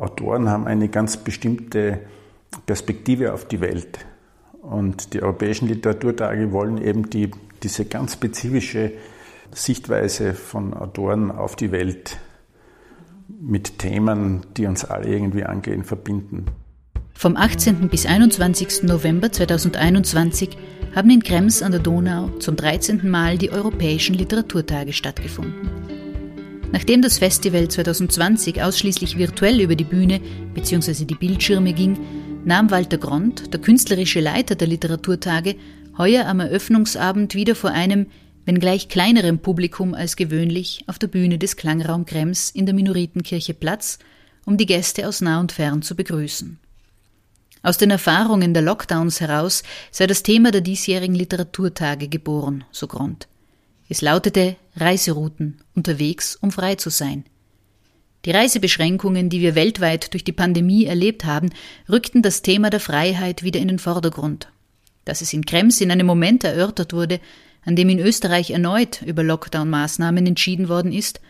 Autoren haben eine ganz bestimmte Perspektive auf die Welt. Und die europäischen Literaturtage wollen eben die, diese ganz spezifische Sichtweise von Autoren auf die Welt mit Themen, die uns alle irgendwie angehen, verbinden. Vom 18. bis 21. November 2021 haben in Krems an der Donau zum 13. Mal die Europäischen Literaturtage stattgefunden. Nachdem das Festival 2020 ausschließlich virtuell über die Bühne bzw. die Bildschirme ging, nahm Walter Grond, der künstlerische Leiter der Literaturtage, heuer am Eröffnungsabend wieder vor einem, wenngleich kleinerem Publikum als gewöhnlich, auf der Bühne des Klangraum Krems in der Minoritenkirche Platz, um die Gäste aus nah und fern zu begrüßen. Aus den Erfahrungen der Lockdowns heraus sei das Thema der diesjährigen Literaturtage geboren, so Grond. Es lautete Reiserouten, unterwegs, um frei zu sein. Die Reisebeschränkungen, die wir weltweit durch die Pandemie erlebt haben, rückten das Thema der Freiheit wieder in den Vordergrund. Dass es in Krems in einem Moment erörtert wurde, an dem in Österreich erneut über Lockdown-Maßnahmen entschieden worden ist,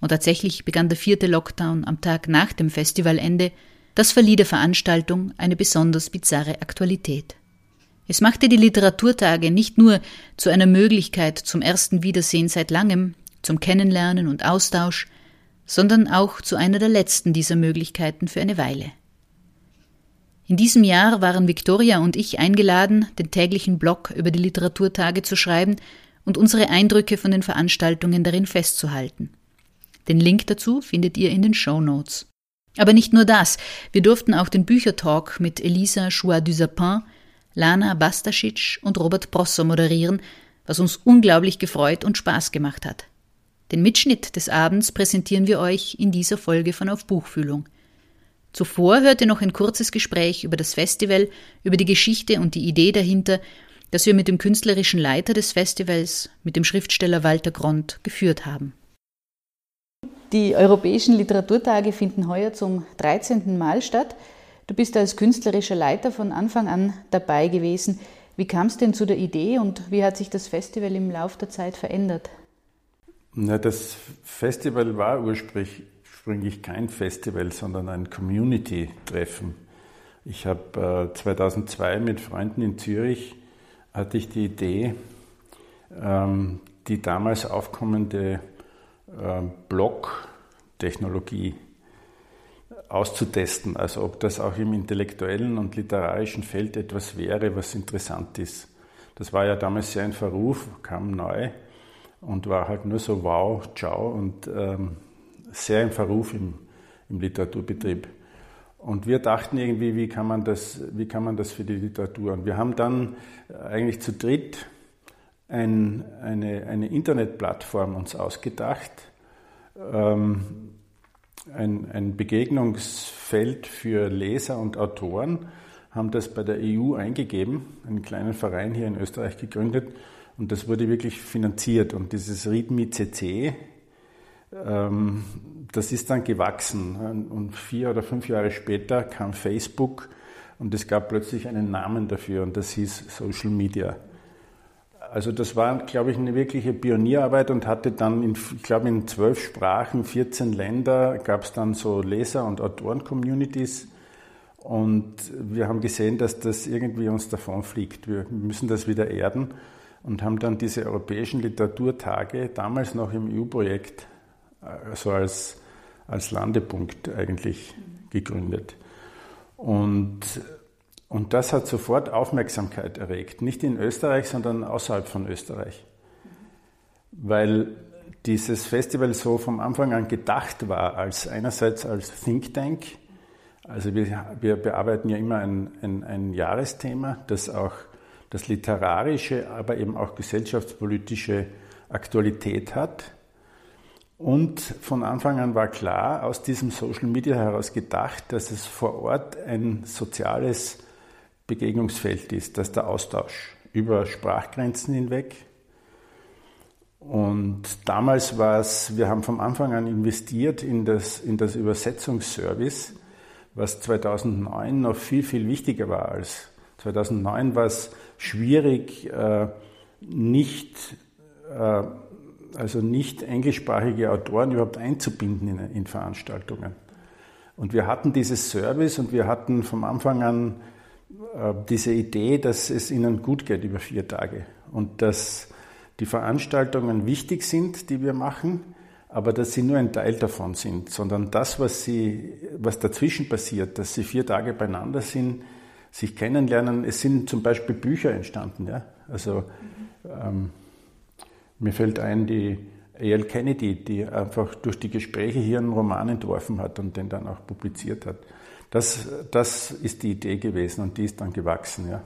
und tatsächlich begann der vierte Lockdown am Tag nach dem Festivalende, das verlieh der Veranstaltung eine besonders bizarre Aktualität. Es machte die Literaturtage nicht nur zu einer Möglichkeit zum ersten Wiedersehen seit langem, zum Kennenlernen und Austausch, sondern auch zu einer der letzten dieser Möglichkeiten für eine Weile. In diesem Jahr waren Victoria und ich eingeladen, den täglichen Blog über die Literaturtage zu schreiben und unsere Eindrücke von den Veranstaltungen darin festzuhalten. Den Link dazu findet ihr in den Show Notes. Aber nicht nur das, wir durften auch den Büchertalk mit Elisa Choix du Sapin, Lana Bastasic und Robert Prosser moderieren, was uns unglaublich gefreut und Spaß gemacht hat. Den Mitschnitt des Abends präsentieren wir euch in dieser Folge von Auf Buchfühlung. Zuvor hört ihr noch ein kurzes Gespräch über das Festival, über die Geschichte und die Idee dahinter, das wir mit dem künstlerischen Leiter des Festivals, mit dem Schriftsteller Walter Grond, geführt haben. Die Europäischen Literaturtage finden heuer zum 13. Mal statt. Du bist als künstlerischer Leiter von Anfang an dabei gewesen. Wie kam es denn zu der Idee und wie hat sich das Festival im Laufe der Zeit verändert? Na, das Festival war ursprünglich kein Festival, sondern ein Community-Treffen. Ich habe äh, 2002 mit Freunden in Zürich hatte ich die Idee, ähm, die damals aufkommende äh, Blog-Technologie auszutesten, also ob das auch im intellektuellen und literarischen Feld etwas wäre, was interessant ist. Das war ja damals sehr in Verruf, kam neu und war halt nur so wow, ciao und ähm, sehr im Verruf im, im Literaturbetrieb. Und wir dachten irgendwie, wie kann, man das, wie kann man das für die Literatur? Und wir haben dann eigentlich zu dritt ein, eine, eine Internetplattform uns ausgedacht, ähm, ein, ein Begegnungsfeld für Leser und Autoren, haben das bei der EU eingegeben, einen kleinen Verein hier in Österreich gegründet und das wurde wirklich finanziert. Und dieses README CC, ähm, das ist dann gewachsen. Und vier oder fünf Jahre später kam Facebook und es gab plötzlich einen Namen dafür und das hieß Social Media. Also das war, glaube ich, eine wirkliche Pionierarbeit und hatte dann, in, ich glaube, in zwölf Sprachen, 14 Länder gab es dann so Leser- und Autoren-Communities. Und wir haben gesehen, dass das irgendwie uns davonfliegt. Wir müssen das wieder erden und haben dann diese europäischen Literaturtage damals noch im EU-Projekt, also als, als Landepunkt eigentlich gegründet. Und, und das hat sofort Aufmerksamkeit erregt, nicht in Österreich, sondern außerhalb von Österreich. Weil dieses Festival so vom Anfang an gedacht war, als einerseits als Think Tank, also wir, wir bearbeiten ja immer ein, ein, ein Jahresthema, das auch das literarische, aber eben auch gesellschaftspolitische Aktualität hat. Und von Anfang an war klar, aus diesem Social Media heraus gedacht, dass es vor Ort ein soziales Begegnungsfeld ist, dass der Austausch über Sprachgrenzen hinweg. Und damals war es, wir haben vom Anfang an investiert in das, in das Übersetzungsservice, was 2009 noch viel, viel wichtiger war als 2009 war es schwierig, äh, nicht, äh, also nicht englischsprachige Autoren überhaupt einzubinden in, Veranstaltungen. Und wir hatten dieses Service und wir hatten vom Anfang an diese Idee, dass es ihnen gut geht über vier Tage und dass die Veranstaltungen wichtig sind, die wir machen, aber dass sie nur ein Teil davon sind, sondern das, was, sie, was dazwischen passiert, dass sie vier Tage beieinander sind, sich kennenlernen. Es sind zum Beispiel Bücher entstanden. Ja? Also ähm, mir fällt ein, die A.L. Kennedy, die einfach durch die Gespräche hier einen Roman entworfen hat und den dann auch publiziert hat. Das, das ist die Idee gewesen und die ist dann gewachsen. Ja.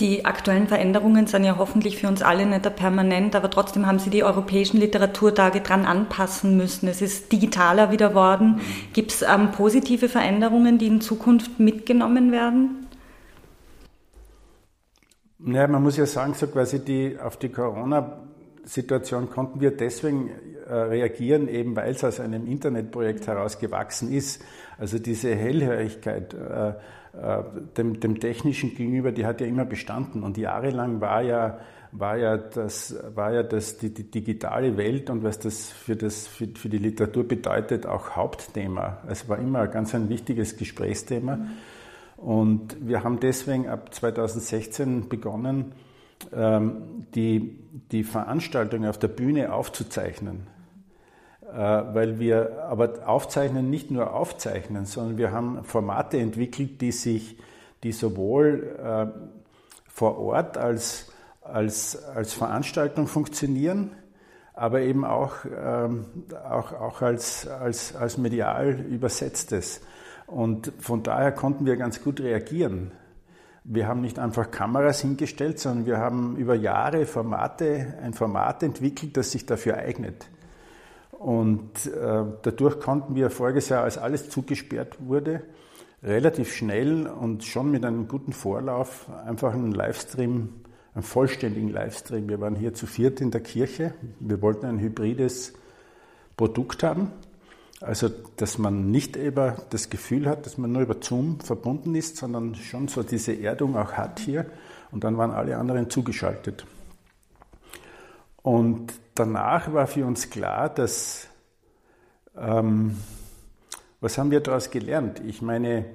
Die aktuellen Veränderungen sind ja hoffentlich für uns alle nicht permanent, aber trotzdem haben Sie die europäischen Literaturtage dran anpassen müssen. Es ist digitaler wieder worden. Gibt es ähm, positive Veränderungen, die in Zukunft mitgenommen werden? Ja, man muss ja sagen, so quasi die, auf die Corona-Situation konnten wir deswegen reagieren, eben weil es aus einem Internetprojekt heraus gewachsen ist. Also diese Hellhörigkeit, äh, äh, dem, dem Technischen gegenüber, die hat ja immer bestanden. Und jahrelang war ja, war ja, das, war ja das, die, die digitale Welt und was das für, das für, für die Literatur bedeutet, auch Hauptthema. Es war immer ganz ein wichtiges Gesprächsthema. Mhm. Und wir haben deswegen ab 2016 begonnen, ähm, die, die Veranstaltungen auf der Bühne aufzuzeichnen. Äh, weil wir aber aufzeichnen, nicht nur aufzeichnen, sondern wir haben Formate entwickelt, die sich, die sowohl äh, vor Ort als, als, als Veranstaltung funktionieren, aber eben auch, ähm, auch, auch als, als, als medial übersetztes. Und von daher konnten wir ganz gut reagieren. Wir haben nicht einfach Kameras hingestellt, sondern wir haben über Jahre Formate, ein Format entwickelt, das sich dafür eignet. Und äh, dadurch konnten wir voriges Jahr, als alles zugesperrt wurde, relativ schnell und schon mit einem guten Vorlauf einfach einen Livestream, einen vollständigen Livestream. Wir waren hier zu viert in der Kirche. Wir wollten ein hybrides Produkt haben. Also, dass man nicht über das Gefühl hat, dass man nur über Zoom verbunden ist, sondern schon so diese Erdung auch hat hier. Und dann waren alle anderen zugeschaltet. Und danach war für uns klar, dass, ähm, was haben wir daraus gelernt? Ich meine,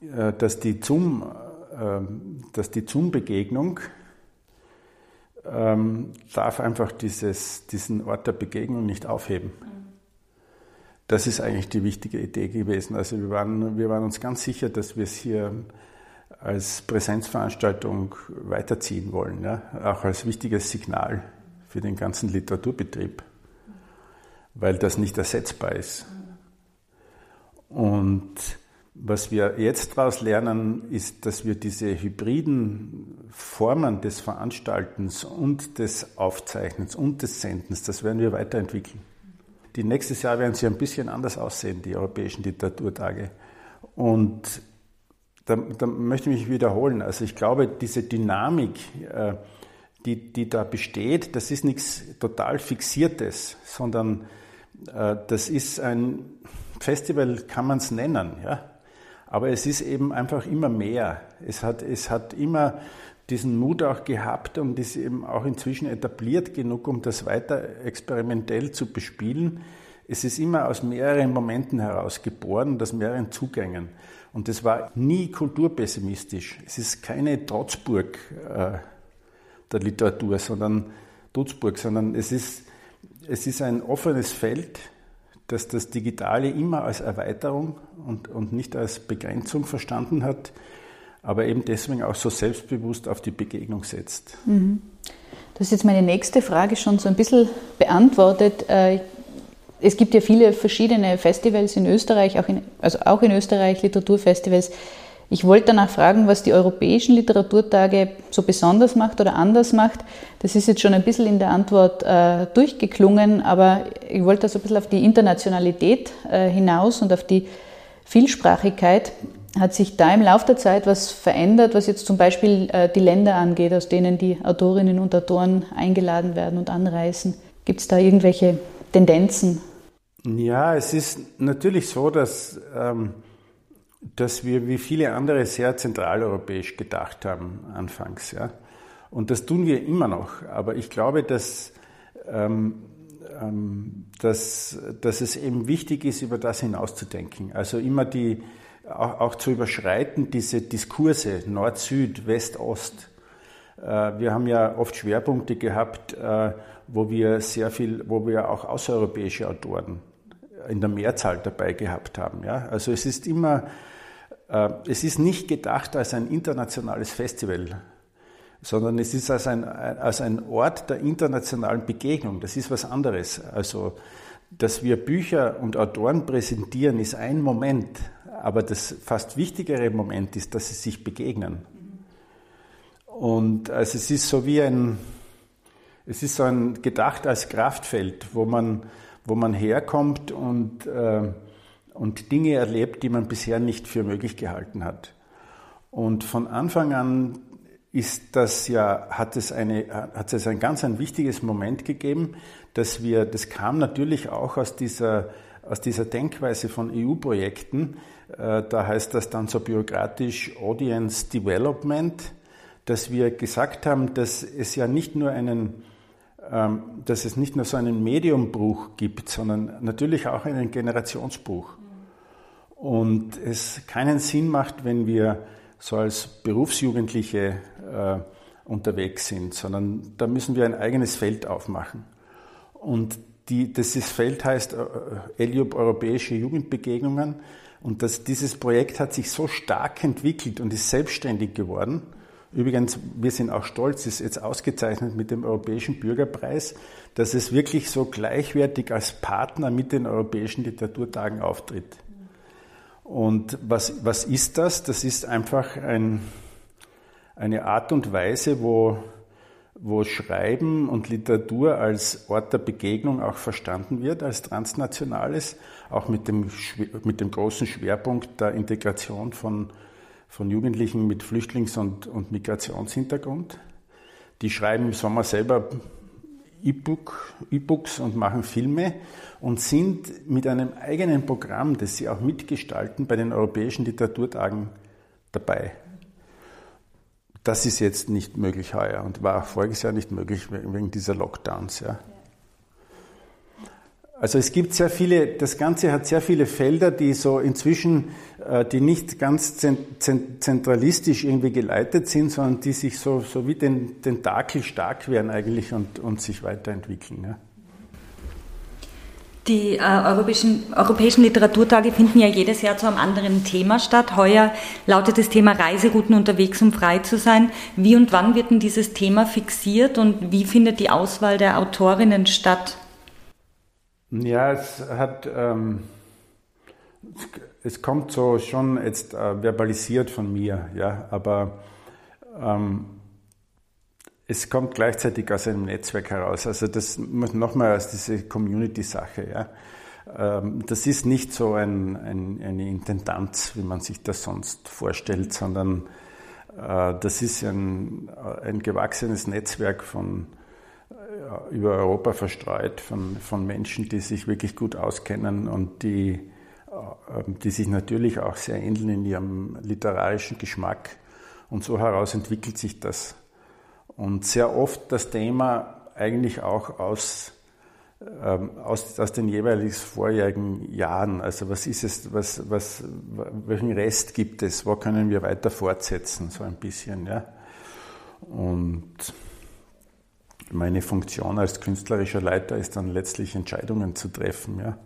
äh, dass die Zoom, äh, dass die Zoom-Begegnung ähm, darf einfach dieses, diesen Ort der Begegnung nicht aufheben. Das ist eigentlich die wichtige Idee gewesen. Also wir waren, wir waren uns ganz sicher, dass wir es hier als Präsenzveranstaltung weiterziehen wollen, ja? auch als wichtiges Signal für den ganzen Literaturbetrieb, weil das nicht ersetzbar ist. Und was wir jetzt daraus lernen, ist, dass wir diese hybriden Formen des Veranstaltens und des Aufzeichnens und des Sendens, das werden wir weiterentwickeln. Die nächstes Jahr werden sie ein bisschen anders aussehen, die europäischen Literaturtage. Und da, da möchte ich mich wiederholen. Also ich glaube, diese Dynamik, äh, die, die da besteht, das ist nichts total Fixiertes, sondern äh, das ist ein Festival, kann man es nennen, ja. Aber es ist eben einfach immer mehr. Es hat, es hat immer diesen Mut auch gehabt und ist eben auch inzwischen etabliert genug, um das weiter experimentell zu bespielen. Es ist immer aus mehreren Momenten heraus geboren, aus mehreren Zugängen. Und das war nie kulturpessimistisch. Es ist keine Trotzburg äh, der Literatur, sondern Dutzburg, sondern es ist, es ist ein offenes Feld, das das Digitale immer als Erweiterung und, und nicht als Begrenzung verstanden hat, aber eben deswegen auch so selbstbewusst auf die Begegnung setzt. Mhm. Das ist jetzt meine nächste Frage schon so ein bisschen beantwortet. Äh, es gibt ja viele verschiedene Festivals in Österreich, auch in, also auch in Österreich Literaturfestivals. Ich wollte danach fragen, was die europäischen Literaturtage so besonders macht oder anders macht. Das ist jetzt schon ein bisschen in der Antwort äh, durchgeklungen, aber ich wollte so also ein bisschen auf die Internationalität äh, hinaus und auf die Vielsprachigkeit. Hat sich da im Laufe der Zeit was verändert, was jetzt zum Beispiel äh, die Länder angeht, aus denen die Autorinnen und Autoren eingeladen werden und anreisen? Gibt es da irgendwelche Tendenzen? Ja, es ist natürlich so, dass, ähm, dass wir wie viele andere sehr zentraleuropäisch gedacht haben anfangs. Ja? Und das tun wir immer noch. Aber ich glaube, dass, ähm, ähm, dass, dass es eben wichtig ist, über das hinauszudenken. Also immer die, auch, auch zu überschreiten, diese Diskurse Nord-Süd, West-Ost. Äh, wir haben ja oft Schwerpunkte gehabt, äh, wo wir sehr viel, wo wir auch außereuropäische Autoren in der Mehrzahl dabei gehabt haben. Ja? Also es ist immer, es ist nicht gedacht als ein internationales Festival, sondern es ist als ein, als ein Ort der internationalen Begegnung. Das ist was anderes. Also, dass wir Bücher und Autoren präsentieren, ist ein Moment, aber das fast wichtigere Moment ist, dass sie sich begegnen. Und also es ist so wie ein, es ist so ein gedacht als Kraftfeld, wo man, wo man herkommt und, äh, und Dinge erlebt, die man bisher nicht für möglich gehalten hat. Und von Anfang an ist das ja, hat es eine, hat es ein ganz ein wichtiges Moment gegeben, dass wir, das kam natürlich auch aus dieser, aus dieser Denkweise von EU-Projekten, äh, da heißt das dann so bürokratisch Audience Development, dass wir gesagt haben, dass es ja nicht nur einen, ähm, dass es nicht nur so einen Mediumbruch gibt, sondern natürlich auch einen Generationsbruch. Und es keinen Sinn macht, wenn wir so als Berufsjugendliche äh, unterwegs sind, sondern da müssen wir ein eigenes Feld aufmachen. Und die, dieses Feld heißt äh, ELIUB Europäische Jugendbegegnungen. Und das, dieses Projekt hat sich so stark entwickelt und ist selbstständig geworden. Übrigens, wir sind auch stolz, ist jetzt ausgezeichnet mit dem Europäischen Bürgerpreis, dass es wirklich so gleichwertig als Partner mit den Europäischen Literaturtagen auftritt. Und was, was ist das? Das ist einfach ein, eine Art und Weise, wo, wo Schreiben und Literatur als Ort der Begegnung auch verstanden wird, als transnationales, auch mit dem, mit dem großen Schwerpunkt der Integration von, von Jugendlichen mit Flüchtlings- und, und Migrationshintergrund. Die schreiben im Sommer selber E-Books und machen Filme und sind mit einem eigenen Programm, das sie auch mitgestalten, bei den europäischen Literaturtagen dabei. Das ist jetzt nicht möglich heuer und war auch voriges Jahr nicht möglich wegen dieser Lockdowns. Ja. Also es gibt sehr viele, das Ganze hat sehr viele Felder, die so inzwischen, die nicht ganz zentralistisch irgendwie geleitet sind, sondern die sich so, so wie den Tentakel stark werden eigentlich und, und sich weiterentwickeln. Ja. Die äh, europäischen, europäischen Literaturtage finden ja jedes Jahr zu einem anderen Thema statt. Heuer lautet das Thema Reiserouten unterwegs, um frei zu sein. Wie und wann wird denn dieses Thema fixiert und wie findet die Auswahl der Autorinnen statt? Ja, es hat, ähm, es kommt so schon jetzt äh, verbalisiert von mir, ja, aber ähm, es kommt gleichzeitig aus einem Netzwerk heraus. Also das nochmal als diese Community-Sache. Ja. Ähm, das ist nicht so ein, ein, eine Intendanz, wie man sich das sonst vorstellt, sondern äh, das ist ein, ein gewachsenes Netzwerk von äh, über Europa verstreut von, von Menschen, die sich wirklich gut auskennen und die, die sich natürlich auch sehr ähneln in ihrem literarischen Geschmack. Und so heraus entwickelt sich das. Und sehr oft das Thema eigentlich auch aus, ähm, aus, aus den jeweiligen vorjährigen Jahren. Also was ist es, was, was, welchen Rest gibt es, wo können wir weiter fortsetzen, so ein bisschen, ja. Und meine Funktion als künstlerischer Leiter ist dann letztlich Entscheidungen zu treffen, ja.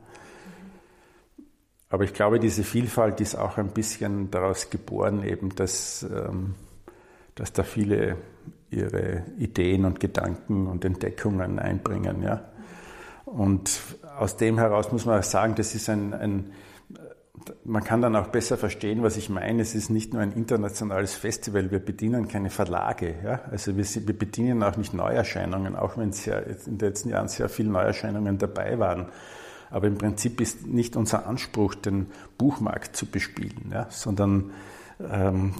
Aber ich glaube, diese Vielfalt ist auch ein bisschen daraus geboren, eben, dass, ähm, dass da viele ihre Ideen und Gedanken und Entdeckungen einbringen. Ja. Und aus dem heraus muss man sagen, das ist ein, ein man kann dann auch besser verstehen, was ich meine. Es ist nicht nur ein internationales Festival, wir bedienen keine Verlage. Ja? Also wir, wir bedienen auch nicht Neuerscheinungen, auch wenn es ja in den letzten Jahren sehr viele Neuerscheinungen dabei waren. Aber im Prinzip ist nicht unser Anspruch, den Buchmarkt zu bespielen, ja? sondern ähm,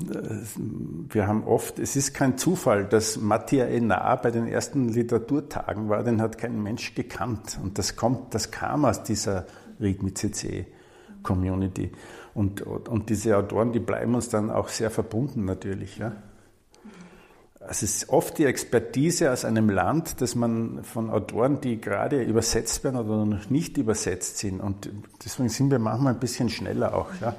wir haben oft, es ist kein Zufall, dass Mattia Enar bei den ersten Literaturtagen war, den hat kein Mensch gekannt. Und das kommt, das kam aus dieser Read mit CC Community. Und, und diese Autoren, die bleiben uns dann auch sehr verbunden natürlich. Ja. Es ist oft die Expertise aus einem Land, dass man von Autoren, die gerade übersetzt werden oder noch nicht übersetzt sind. Und deswegen sind wir manchmal ein bisschen schneller auch. Ja.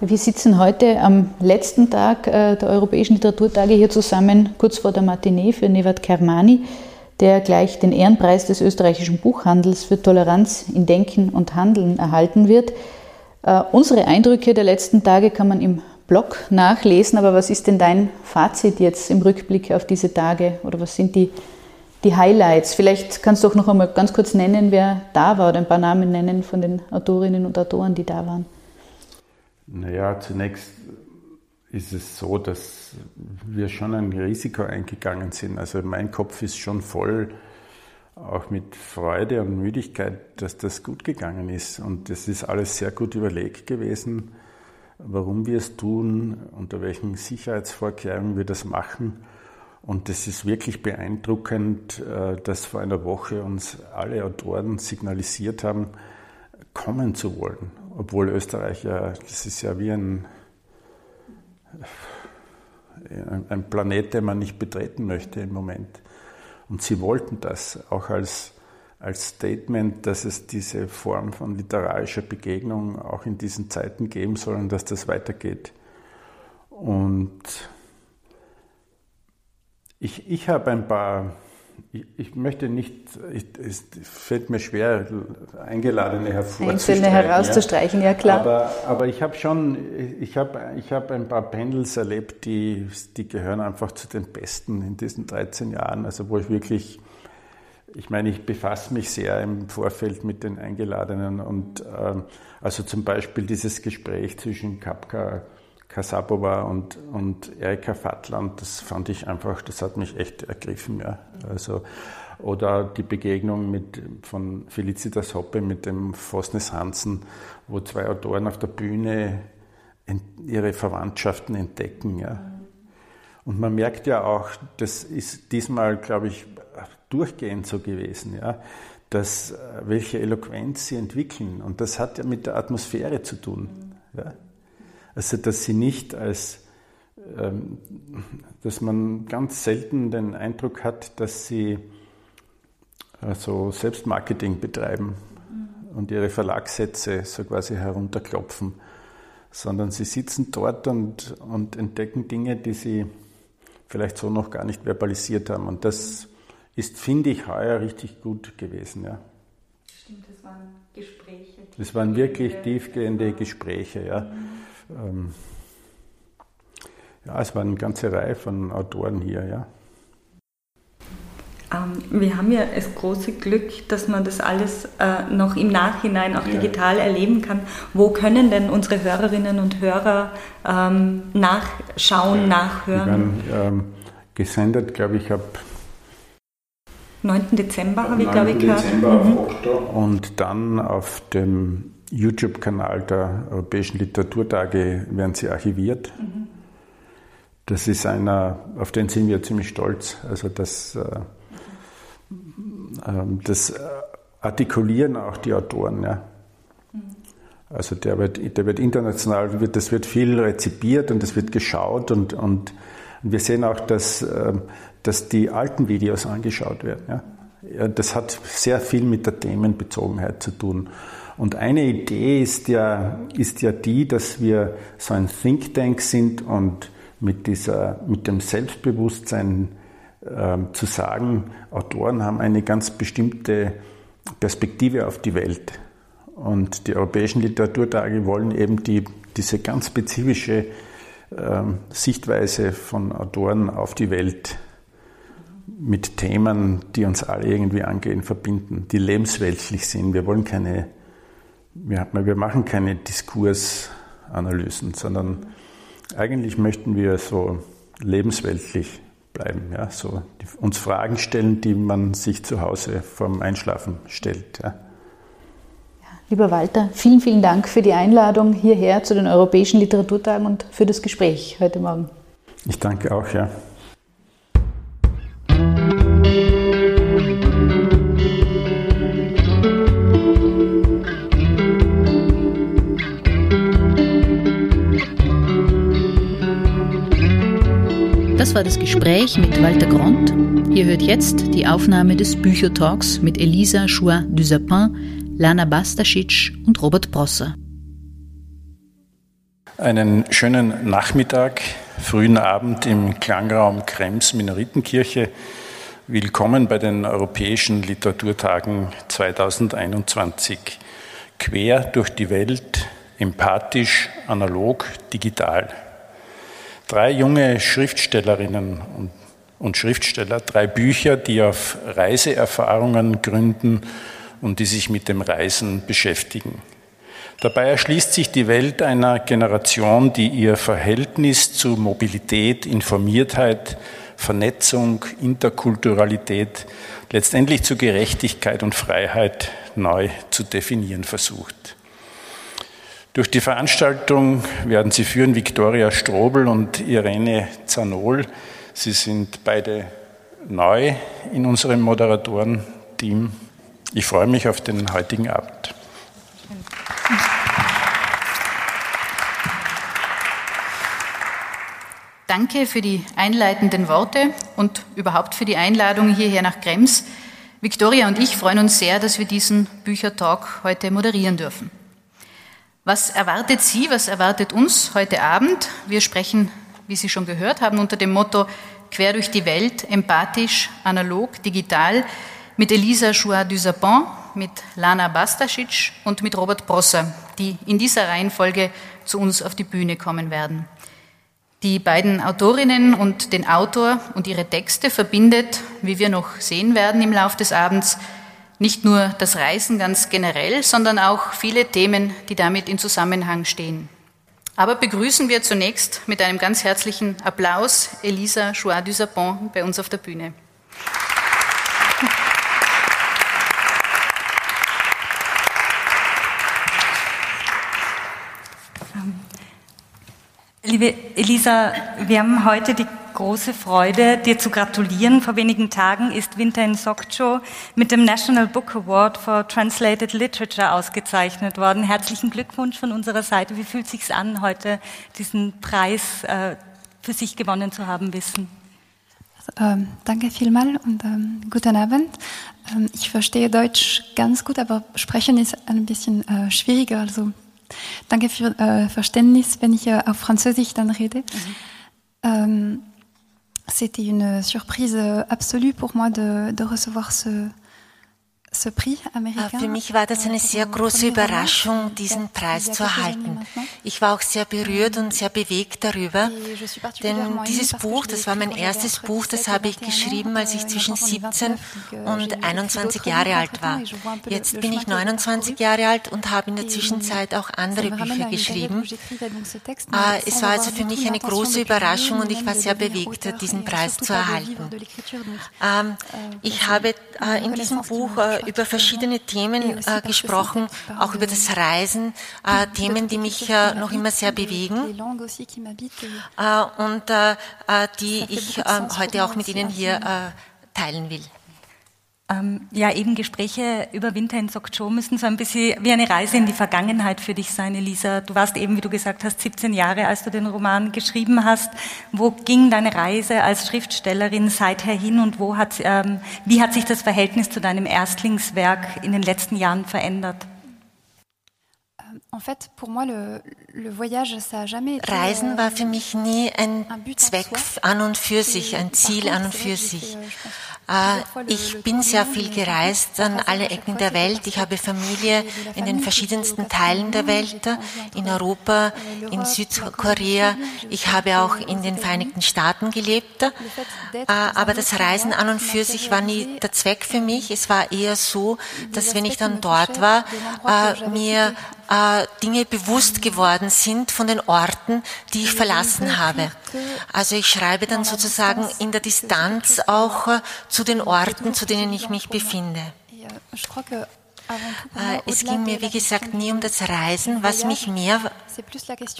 Wir sitzen heute am letzten Tag äh, der Europäischen Literaturtage hier zusammen, kurz vor der Matinee für Nevat Kermani, der gleich den Ehrenpreis des österreichischen Buchhandels für Toleranz in Denken und Handeln erhalten wird. Äh, unsere Eindrücke der letzten Tage kann man im Blog nachlesen, aber was ist denn dein Fazit jetzt im Rückblick auf diese Tage oder was sind die, die Highlights? Vielleicht kannst du auch noch einmal ganz kurz nennen, wer da war oder ein paar Namen nennen von den Autorinnen und Autoren, die da waren. Naja, zunächst ist es so, dass wir schon ein Risiko eingegangen sind. Also mein Kopf ist schon voll, auch mit Freude und Müdigkeit, dass das gut gegangen ist. Und es ist alles sehr gut überlegt gewesen, warum wir es tun, unter welchen Sicherheitsvorkehrungen wir das machen. Und es ist wirklich beeindruckend, äh, dass vor einer Woche uns alle Autoren signalisiert haben, kommen zu wollen obwohl Österreich ja, das ist ja wie ein, ein Planet, den man nicht betreten möchte im Moment. Und sie wollten das auch als, als Statement, dass es diese Form von literarischer Begegnung auch in diesen Zeiten geben soll und dass das weitergeht. Und ich, ich habe ein paar ich, ich, möchte nicht, ich, es fällt mir schwer, Eingeladene hervorzustreichen. Einzelne herauszustreichen, ja, ja klar. Aber, aber ich habe schon, ich habe ich hab ein paar Panels erlebt, die, die gehören einfach zu den besten in diesen 13 Jahren, also wo ich wirklich, ich meine, ich befasse mich sehr im Vorfeld mit den Eingeladenen und ähm, also zum Beispiel dieses Gespräch zwischen Kapka Kasabova und, und Erika Fattland, das fand ich einfach, das hat mich echt ergriffen. Ja. Also, oder die Begegnung mit, von Felicitas Hoppe mit dem Fosnes Hansen, wo zwei Autoren auf der Bühne ihre Verwandtschaften entdecken. Ja. Und man merkt ja auch, das ist diesmal, glaube ich, durchgehend so gewesen, ja, dass äh, welche Eloquenz sie entwickeln. Und das hat ja mit der Atmosphäre zu tun. Ja. Also dass sie nicht als, ähm, dass man ganz selten den Eindruck hat, dass sie also Selbstmarketing betreiben und ihre Verlagssätze so quasi herunterklopfen, sondern sie sitzen dort und, und entdecken Dinge, die sie vielleicht so noch gar nicht verbalisiert haben. Und das ist, finde ich, heuer richtig gut gewesen. Ja. Stimmt, das waren Gespräche. Das waren wirklich tiefgehende Gespräche, ja. Mhm. Ähm, ja, es war eine ganze Reihe von Autoren hier, ja. Ähm, wir haben ja das große Glück, dass man das alles äh, noch im Nachhinein auch ja. digital erleben kann. Wo können denn unsere Hörerinnen und Hörer ähm, nachschauen, ja. nachhören? Die werden ähm, gesendet, glaube ich, ab 9. Dezember habe ich, glaube ich, gehört. Dezember mhm. Und dann auf dem YouTube-Kanal der Europäischen Literaturtage werden sie archiviert. Mhm. Das ist einer, auf den sind wir ziemlich stolz. Also das, äh, äh, das artikulieren auch die Autoren. Ja. Mhm. Also der wird, der wird international, das wird viel rezipiert und es wird geschaut und, und wir sehen auch, dass, äh, dass die alten Videos angeschaut werden. Ja. Das hat sehr viel mit der Themenbezogenheit zu tun. Und eine Idee ist ja, ist ja die, dass wir so ein Think Tank sind und mit, dieser, mit dem Selbstbewusstsein äh, zu sagen, Autoren haben eine ganz bestimmte Perspektive auf die Welt. Und die europäischen Literaturtage wollen eben die, diese ganz spezifische äh, Sichtweise von Autoren auf die Welt mit Themen, die uns alle irgendwie angehen, verbinden, die lebensweltlich sind. Wir wollen keine wir, wir machen keine Diskursanalysen, sondern eigentlich möchten wir so lebensweltlich bleiben, ja, so die, uns Fragen stellen, die man sich zu Hause vorm Einschlafen stellt. Ja. Lieber Walter, vielen, vielen Dank für die Einladung hierher zu den Europäischen Literaturtagen und für das Gespräch heute Morgen. Ich danke auch, ja. War das Gespräch mit Walter Gront. Ihr hört jetzt die Aufnahme des Büchertalks mit Elisa Chouin du Sapin, Lana Bastasic und Robert Prosser. Einen schönen Nachmittag, frühen Abend im Klangraum Krems Minoritenkirche. Willkommen bei den Europäischen Literaturtagen 2021. Quer durch die Welt, empathisch, analog, digital. Drei junge Schriftstellerinnen und, und Schriftsteller, drei Bücher, die auf Reiseerfahrungen gründen und die sich mit dem Reisen beschäftigen. Dabei erschließt sich die Welt einer Generation, die ihr Verhältnis zu Mobilität, Informiertheit, Vernetzung, Interkulturalität, letztendlich zu Gerechtigkeit und Freiheit neu zu definieren versucht. Durch die Veranstaltung werden Sie führen Viktoria Strobel und Irene Zanol. Sie sind beide neu in unserem Moderatorenteam. Ich freue mich auf den heutigen Abend. Danke für die einleitenden Worte und überhaupt für die Einladung hierher nach Krems. Viktoria und ich freuen uns sehr, dass wir diesen Büchertalk heute moderieren dürfen. Was erwartet Sie, was erwartet uns heute Abend? Wir sprechen, wie Sie schon gehört haben, unter dem Motto Quer durch die Welt, empathisch, analog, digital mit Elisa Chouat du Sapin, mit Lana Bastasic und mit Robert Prosser, die in dieser Reihenfolge zu uns auf die Bühne kommen werden. Die beiden Autorinnen und den Autor und ihre Texte verbindet, wie wir noch sehen werden im Laufe des Abends, nicht nur das Reisen ganz generell, sondern auch viele Themen, die damit in Zusammenhang stehen. Aber begrüßen wir zunächst mit einem ganz herzlichen Applaus Elisa Chouat du Sapin bei uns auf der Bühne. Liebe Elisa, wir haben heute die große Freude, dir zu gratulieren. Vor wenigen Tagen ist Winter in Sokcho mit dem National Book Award for Translated Literature ausgezeichnet worden. Herzlichen Glückwunsch von unserer Seite. Wie fühlt es sich an, heute diesen Preis äh, für sich gewonnen zu haben, wissen? Ähm, danke vielmals und ähm, guten Abend. Ähm, ich verstehe Deutsch ganz gut, aber sprechen ist ein bisschen äh, schwieriger. Also Danke für äh, Verständnis, wenn ich äh, auf Französisch dann rede. Mhm. C'était une surprise absolue pour moi de recevoir ce, Für mich war das eine sehr große Überraschung, diesen Preis zu erhalten. Ich war auch sehr berührt und sehr bewegt darüber, denn dieses Buch, das war mein erstes Buch, das habe ich geschrieben, als ich zwischen 17 und 21 Jahre alt war. Jetzt bin ich 29 Jahre alt und habe in der Zwischenzeit auch andere Bücher geschrieben. Ah, es war also für mich eine große Überraschung und ich war sehr bewegt, diesen Preis zu erhalten. Ähm, ich habe äh, in diesem Buch äh, über verschiedene Themen äh, gesprochen, auch über das Reisen, äh, Themen, die mich äh, noch immer sehr bewegen. äh, und äh, äh, die ich heute auch mit Ihnen hier teilen will. Ähm, ja, eben Gespräche über Winter in Sokcho müssen so ein bisschen wie eine Reise in die Vergangenheit für dich sein, Elisa. Du warst eben, wie du gesagt hast, 17 Jahre, als du den Roman geschrieben hast. Wo ging deine Reise als Schriftstellerin seither hin und wo hat, ähm, wie hat sich das Verhältnis zu deinem Erstlingswerk in den letzten Jahren verändert? Reisen war für mich nie ein Zweck an und für sich, ein Ziel an und für sich. Ah, ich bin sehr viel gereist an alle Ecken der Welt. Ich habe Familie in den verschiedensten Teilen der Welt, in Europa, in Südkorea. Ich habe auch in den Vereinigten Staaten gelebt. Ah, aber das Reisen an und für sich war nie der Zweck für mich. Es war eher so, dass wenn ich dann dort war, ah, mir Dinge bewusst geworden sind von den Orten, die ich verlassen habe. Also ich schreibe dann sozusagen in der Distanz auch zu den Orten, zu denen ich mich befinde. Äh, es ging mir, wie gesagt, nie um das Reisen. Was mich mehr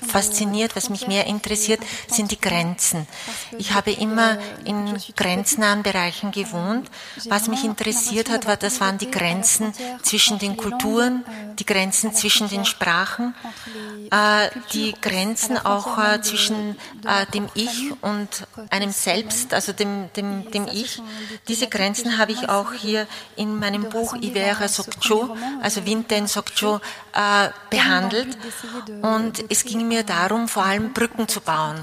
fasziniert, was mich mehr interessiert, sind die Grenzen. Ich habe immer in grenznahen Bereichen gewohnt. Was mich interessiert hat, war, das waren die Grenzen zwischen den Kulturen, die Grenzen zwischen den Sprachen, äh, die Grenzen auch äh, zwischen äh, dem Ich und einem Selbst, also dem, dem, dem Ich. Diese Grenzen habe ich auch hier in meinem Buch Ivera Sokcho, also Winter in Sokcho, äh, behandelt. Und es ging mir darum, vor allem Brücken zu bauen.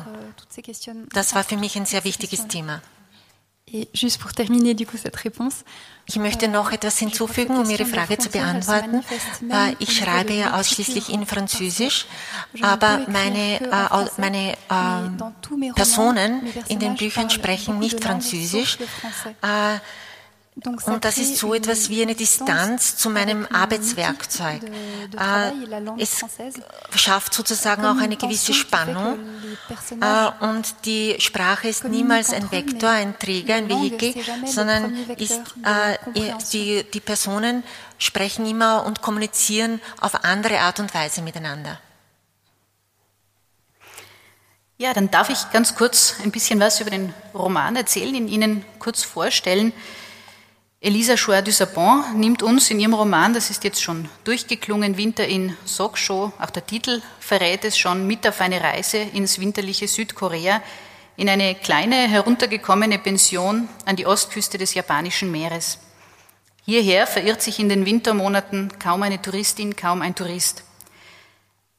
Das war für mich ein sehr wichtiges Thema. Ich möchte noch etwas hinzufügen, um Ihre Frage zu beantworten. Äh, ich schreibe ja ausschließlich in Französisch, aber meine, äh, meine äh, Personen in den Büchern sprechen nicht Französisch. Äh, und das ist so etwas wie eine Distanz zu meinem Arbeitswerkzeug. Äh, es schafft sozusagen auch eine gewisse Spannung. Äh, und die Sprache ist niemals ein Vektor, ein Träger, ein Vehikel, sondern ist, äh, die, die Personen sprechen immer und kommunizieren auf andere Art und Weise miteinander. Ja, dann darf ich ganz kurz ein bisschen was über den Roman erzählen, ihn Ihnen kurz vorstellen. Elisa Chouard du Sapon nimmt uns in ihrem Roman, das ist jetzt schon durchgeklungen, Winter in Soksho, auch der Titel verrät es schon, mit auf eine Reise ins winterliche Südkorea, in eine kleine, heruntergekommene Pension an die Ostküste des japanischen Meeres. Hierher verirrt sich in den Wintermonaten kaum eine Touristin, kaum ein Tourist.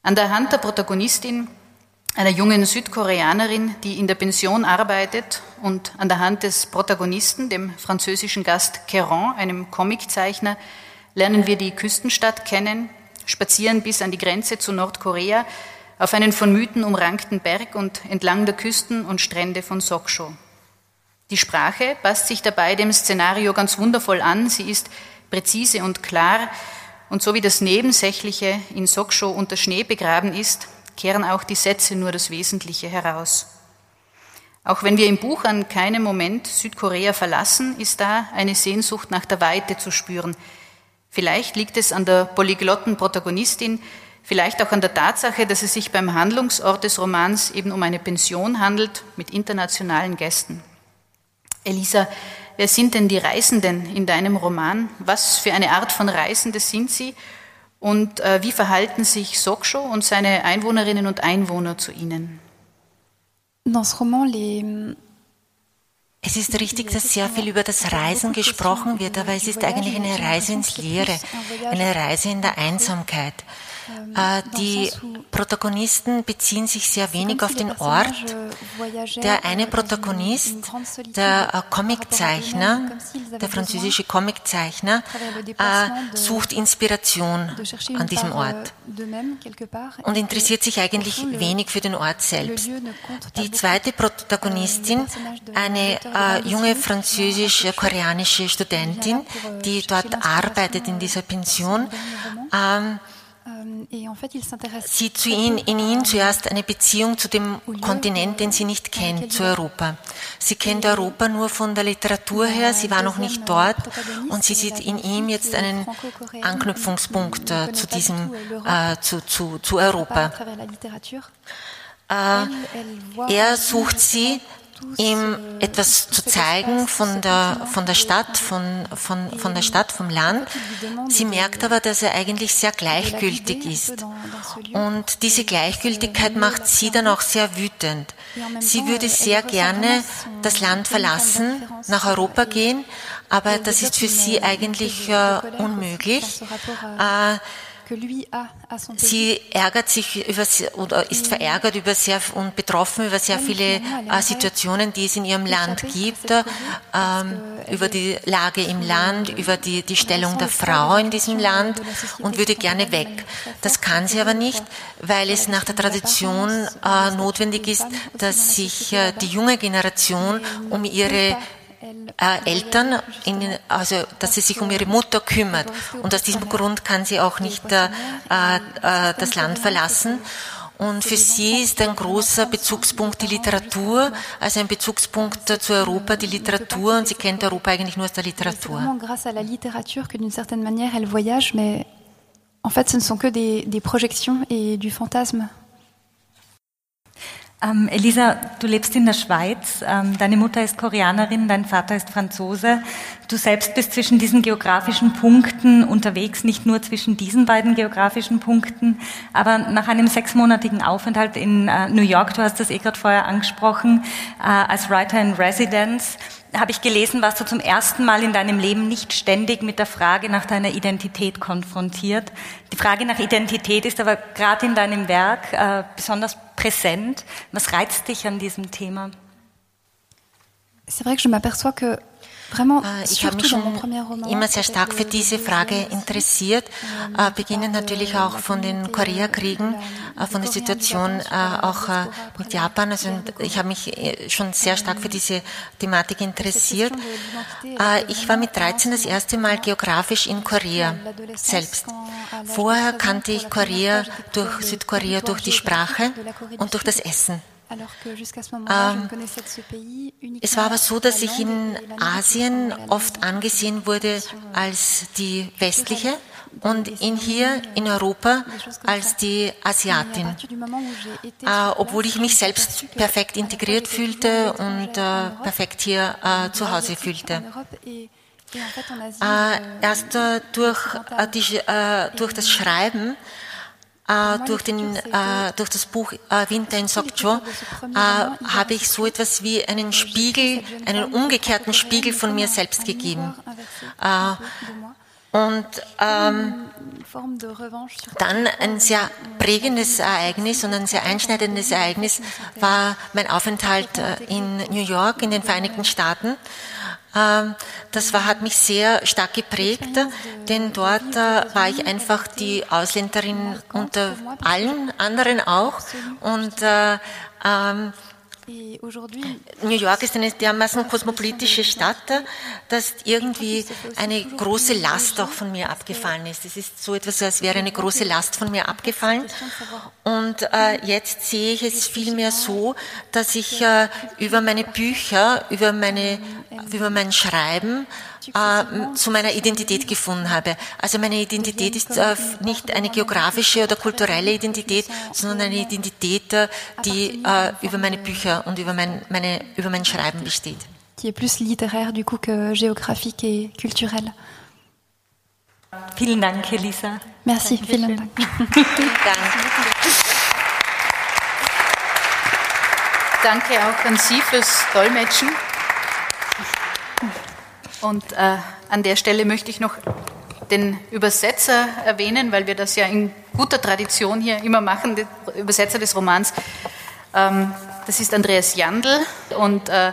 An der Hand der Protagonistin einer jungen Südkoreanerin, die in der Pension arbeitet und an der Hand des Protagonisten, dem französischen Gast Keron, einem Comiczeichner, lernen wir die Küstenstadt kennen, spazieren bis an die Grenze zu Nordkorea auf einen von Mythen umrankten Berg und entlang der Küsten und Strände von Soksho. Die Sprache passt sich dabei dem Szenario ganz wundervoll an, sie ist präzise und klar, und so wie das Nebensächliche in Soksho unter Schnee begraben ist, kehren auch die Sätze nur das Wesentliche heraus. Auch wenn wir im Buch an keinem Moment Südkorea verlassen, ist da eine Sehnsucht nach der Weite zu spüren. Vielleicht liegt es an der polyglotten Protagonistin, vielleicht auch an der Tatsache, dass es sich beim Handlungsort des Romans eben um eine Pension handelt mit internationalen Gästen. Elisa, wer sind denn die Reisenden in deinem Roman? Was für eine Art von Reisende sind sie? Und äh, wie verhalten sich Soksho und seine Einwohnerinnen und Einwohner zu ihnen? Es ist richtig, dass sehr viel über das Reisen gesprochen wird, aber es ist eigentlich eine Reise ins Leere, eine Reise in der Einsamkeit. Äh, die Protagonisten beziehen sich sehr wenig auf den Ort. Der eine Protagonist, der äh, Comiczeichner, der französische Comiczeichner, äh, sucht Inspiration an diesem Ort und interessiert sich eigentlich wenig für den Ort selbst. Die zweite Protagonistin, eine junge französisch-koreanische Studentin, die dort arbeitet in dieser Pension, ähm, sieht zu ihn, in ihm zuerst eine Beziehung zu dem Kontinent, den sie nicht kennt, zu Europa. Sie kennt Europa nur von der Literatur her, sie war noch nicht dort und sie sieht in ihm jetzt einen Anknüpfungspunkt äh, zu diesem, äh, zu, zu, zu Europa. Äh, er sucht sie ihm etwas zu zeigen von der, von der Stadt, von, von, von der Stadt, vom Land. Sie merkt aber, dass er eigentlich sehr gleichgültig ist. Und diese Gleichgültigkeit macht sie dann auch sehr wütend. Sie würde sehr gerne das Land verlassen, nach Europa gehen, aber das ist für sie eigentlich äh, unmöglich. Äh, Sie ärgert sich über, oder ist verärgert über sehr und betroffen über sehr viele äh, Situationen, die es in ihrem Land gibt, ähm, über die Lage im Land, über die, die Stellung der Frau in diesem Land und würde gerne weg. Das kann sie aber nicht, weil es nach der Tradition äh, notwendig ist, dass sich äh, die junge Generation um ihre äh, Eltern, in, also dass sie sich um ihre Mutter kümmert. Und aus diesem Grund kann sie auch nicht äh, äh, das Land verlassen. Und für sie ist ein großer Bezugspunkt die Literatur, also ein Bezugspunkt zu Europa, die Literatur. Und sie kennt Europa eigentlich nur aus der Literatur. En fait, ce ne sont que des, des projections et du fantasme Ähm, Elisa, du lebst in der Schweiz. Ähm, deine Mutter ist Koreanerin, dein Vater ist Franzose. Du selbst bist zwischen diesen geografischen Punkten unterwegs, nicht nur zwischen diesen beiden geografischen Punkten, aber nach einem sechsmonatigen Aufenthalt in äh, New York, du hast das eh gerade vorher angesprochen, äh, als Writer in Residence, habe ich gelesen, warst du zum ersten Mal in deinem Leben nicht ständig mit der Frage nach deiner Identität konfrontiert. Die Frage nach Identität ist aber gerade in deinem Werk äh, besonders präsent. Was reizt dich an diesem Thema? C'est vrai que je m'aperçois que ich habe mich schon immer sehr stark für diese Frage interessiert, äh, beginnend natürlich auch von den Koreakriegen, äh, von der Situation auch mit Japan. Also ich habe mich schon sehr stark für diese Thematik interessiert. Ich war mit 13 das erste Mal geografisch in Korea selbst. Vorher kannte ich Korea durch Südkorea durch die Sprache und durch das Essen. Ähm, es war aber so, dass ich in Asien oft angesehen wurde als die westliche und in hier in Europa als die Asiatin, äh, obwohl ich mich selbst perfekt integriert fühlte und äh, perfekt hier äh, zu Hause fühlte. Äh, erst äh, durch, äh, die, durch das Schreiben äh, durch, den, äh, durch das Buch äh, Winter in Sokcho äh, habe ich so etwas wie einen Spiegel, einen umgekehrten Spiegel von mir selbst gegeben. Äh, und ähm, dann ein sehr prägendes Ereignis und ein sehr einschneidendes Ereignis war mein Aufenthalt äh, in New York in den Vereinigten Staaten. Ähm, das war, hat mich sehr stark geprägt, denn dort äh, war ich einfach die Ausländerin unter allen anderen auch. Und äh, ähm, New York ist eine dermaßen kosmopolitische Stadt, dass irgendwie eine große Last auch von mir abgefallen ist. Es ist so etwas, als wäre eine große Last von mir abgefallen. Und äh, jetzt sehe ich es vielmehr so, dass ich äh, über meine Bücher, über, meine, über mein Schreiben, äh, zu meiner Identität gefunden habe. Also meine Identität ist äh, nicht eine geografische oder kulturelle Identität, sondern eine Identität, äh, die äh, über meine Bücher und über mein, meine, über mein Schreiben besteht. Die ist plus littéraire du coup que géographique et culturelle. Vielen Dank, Elisa. Merci, Dankeschön. vielen Dank. Danke auch an Sie fürs Dolmetschen. Und äh, an der Stelle möchte ich noch den Übersetzer erwähnen, weil wir das ja in guter Tradition hier immer machen, den Übersetzer des Romans. Ähm, das ist Andreas Jandl und äh,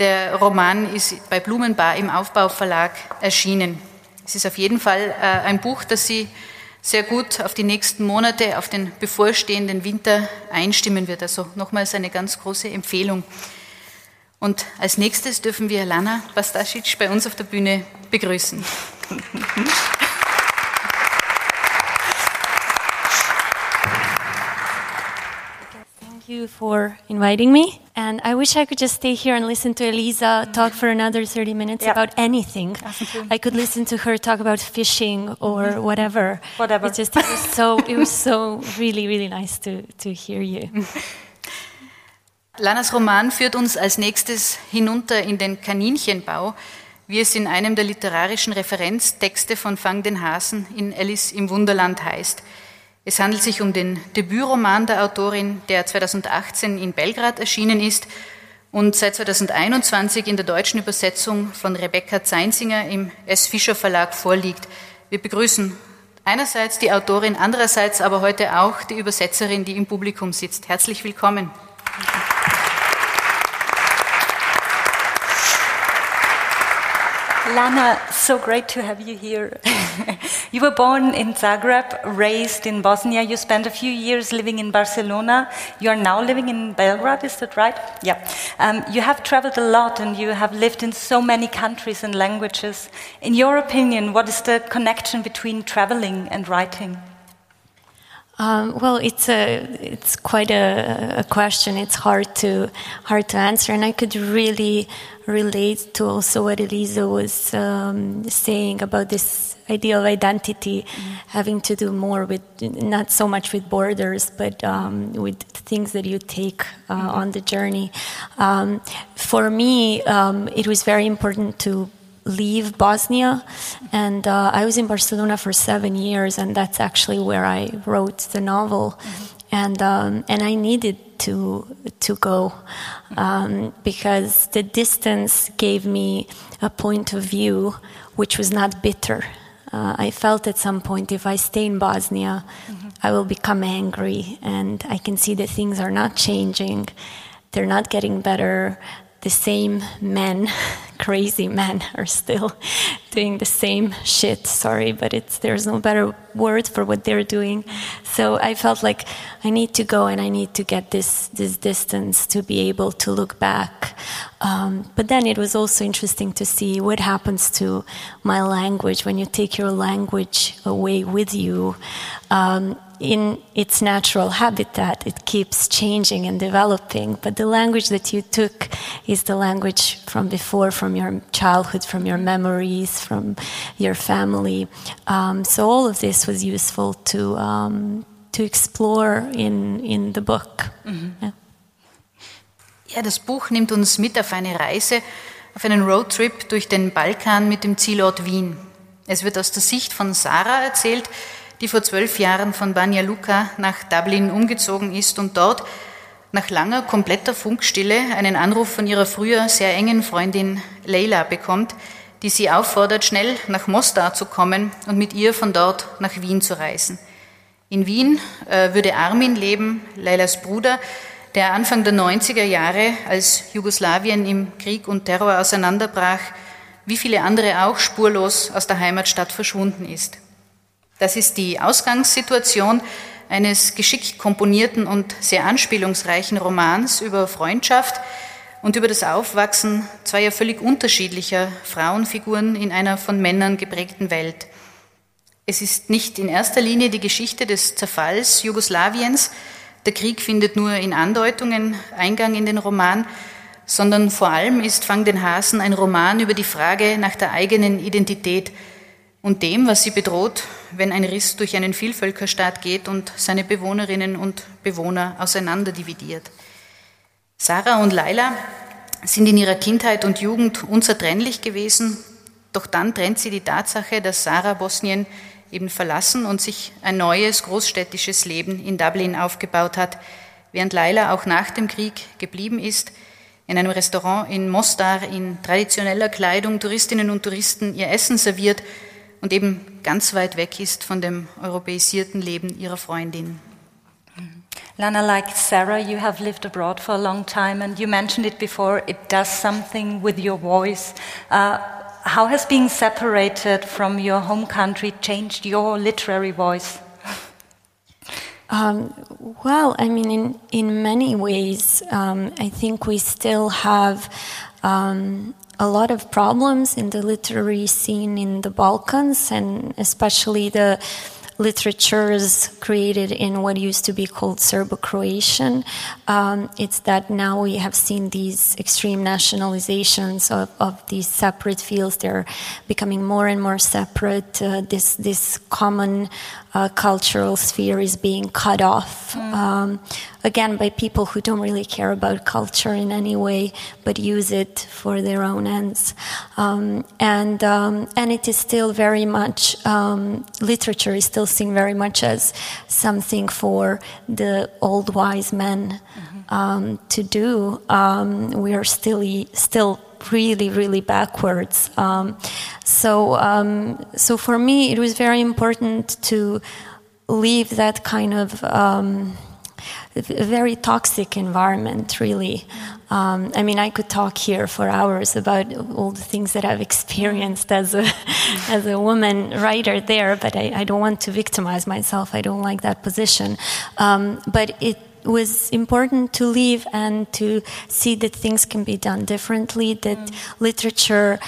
der Roman ist bei Blumenbar im Aufbauverlag erschienen. Es ist auf jeden Fall äh, ein Buch, das Sie sehr gut auf die nächsten Monate, auf den bevorstehenden Winter einstimmen wird. Also nochmals eine ganz große Empfehlung. Und als nächstes dürfen wir Lana Bastasic bei uns auf der Bühne begrüßen. Thank you for inviting me. And I wish I could just stay here and listen to Elisa talk for another 30 minutes about anything. Ah, I could listen to her talk about fishing or whatever. Whatever. It just it was so it was so really really nice to to hear you. Lanas Roman führt uns als nächstes hinunter in den Kaninchenbau, wie es in einem der literarischen Referenztexte von Fang den Hasen in Alice im Wunderland heißt. Es handelt sich um den Debütroman der Autorin, der 2018 in Belgrad erschienen ist und seit 2021 in der deutschen Übersetzung von Rebecca Zeinsinger im S. Fischer Verlag vorliegt. Wir begrüßen einerseits die Autorin, andererseits aber heute auch die Übersetzerin, die im Publikum sitzt. Herzlich willkommen. Lana, so great to have you here. you were born in Zagreb, raised in Bosnia. You spent a few years living in Barcelona. You are now living in Belgrade, is that right? Yeah. Um, you have traveled a lot and you have lived in so many countries and languages. In your opinion, what is the connection between traveling and writing? Um, well, it's a it's quite a, a, question. It's hard to hard to answer, and I could really relate to also what Elisa was um, saying about this idea of identity mm. having to do more with not so much with borders, but um, with things that you take uh, mm. on the journey. Um, for me, um, it was very important to leave Bosnia, and uh, I was in Barcelona for seven years, and that's actually where I wrote the novel, mm-hmm. And um, and I needed to to go um, because the distance gave me a point of view which was not bitter. Uh, I felt at some point if I stay in Bosnia, mm-hmm. I will become angry, and I can see that things are not changing. They're not getting better the same men, crazy men, are still doing the same shit. Sorry, but it's there's no better word for what they're doing. So I felt like I need to go and I need to get this this distance to be able to look back. Um, but then it was also interesting to see what happens to my language when you take your language away with you. Um, in its natural habitat, it keeps changing and developing. But the language that you took is the language from before, from your childhood, from your memories, from your family. Um, so all of this was useful to um, to explore in in the book. Mhm. Ja. ja, das Buch nimmt uns mit auf eine Reise, auf einen Roadtrip durch den Balkan mit dem Zielort Wien. Es wird aus der Sicht von Sarah erzählt, die vor zwölf Jahren von Banja Luka nach Dublin umgezogen ist und dort nach langer kompletter Funkstille einen Anruf von ihrer früher sehr engen Freundin Leila bekommt, die sie auffordert, schnell nach Mostar zu kommen und mit ihr von dort nach Wien zu reisen. In Wien äh, würde Armin leben, Leilas Bruder, der Anfang der 90er Jahre, als Jugoslawien im Krieg und Terror auseinanderbrach, wie viele andere auch spurlos aus der Heimatstadt verschwunden ist. Das ist die Ausgangssituation eines geschickt komponierten und sehr anspielungsreichen Romans über Freundschaft und über das Aufwachsen zweier völlig unterschiedlicher Frauenfiguren in einer von Männern geprägten Welt. Es ist nicht in erster Linie die Geschichte des Zerfalls Jugoslawiens, der Krieg findet nur in Andeutungen Eingang in den Roman, sondern vor allem ist Fang den Hasen ein Roman über die Frage nach der eigenen Identität und dem, was sie bedroht, wenn ein Riss durch einen Vielvölkerstaat geht und seine Bewohnerinnen und Bewohner auseinanderdividiert. Sarah und Laila sind in ihrer Kindheit und Jugend unzertrennlich gewesen, doch dann trennt sie die Tatsache, dass Sarah Bosnien eben verlassen und sich ein neues großstädtisches Leben in Dublin aufgebaut hat, während Laila auch nach dem Krieg geblieben ist, in einem Restaurant in Mostar in traditioneller Kleidung Touristinnen und Touristen ihr Essen serviert und eben ganz weit weg ist von dem europäisierten Leben ihrer Freundin. Lana, like Sarah, you have lived abroad for a long time, and you mentioned it before. It does something with your voice. Uh, how has being separated from your home country changed your literary voice? Um, well, I mean, in in many ways, um, I think we still have um, a lot of problems in the literary scene in the Balkans, and especially the literatures created in what used to be called Serbo-Croatian. Um, it's that now we have seen these extreme nationalizations of, of these separate fields. They're becoming more and more separate. Uh, this this common uh, cultural sphere is being cut off. Mm. Um, again, by people who don't really care about culture in any way, but use it for their own ends. Um, and um, and it is still very much um, literature is still seen very much as something for the old wise men mm-hmm. to do. Um, we are still still really, really backwards. Um, so, um, so for me, it was very important to leave that kind of um, very toxic environment, really. Um, I mean, I could talk here for hours about all the things that I've experienced as a as a woman writer there, but I, I, don't want to victimize myself. I don't like that position. Um, but it was important to leave and to see that things can be done differently, that mm. literature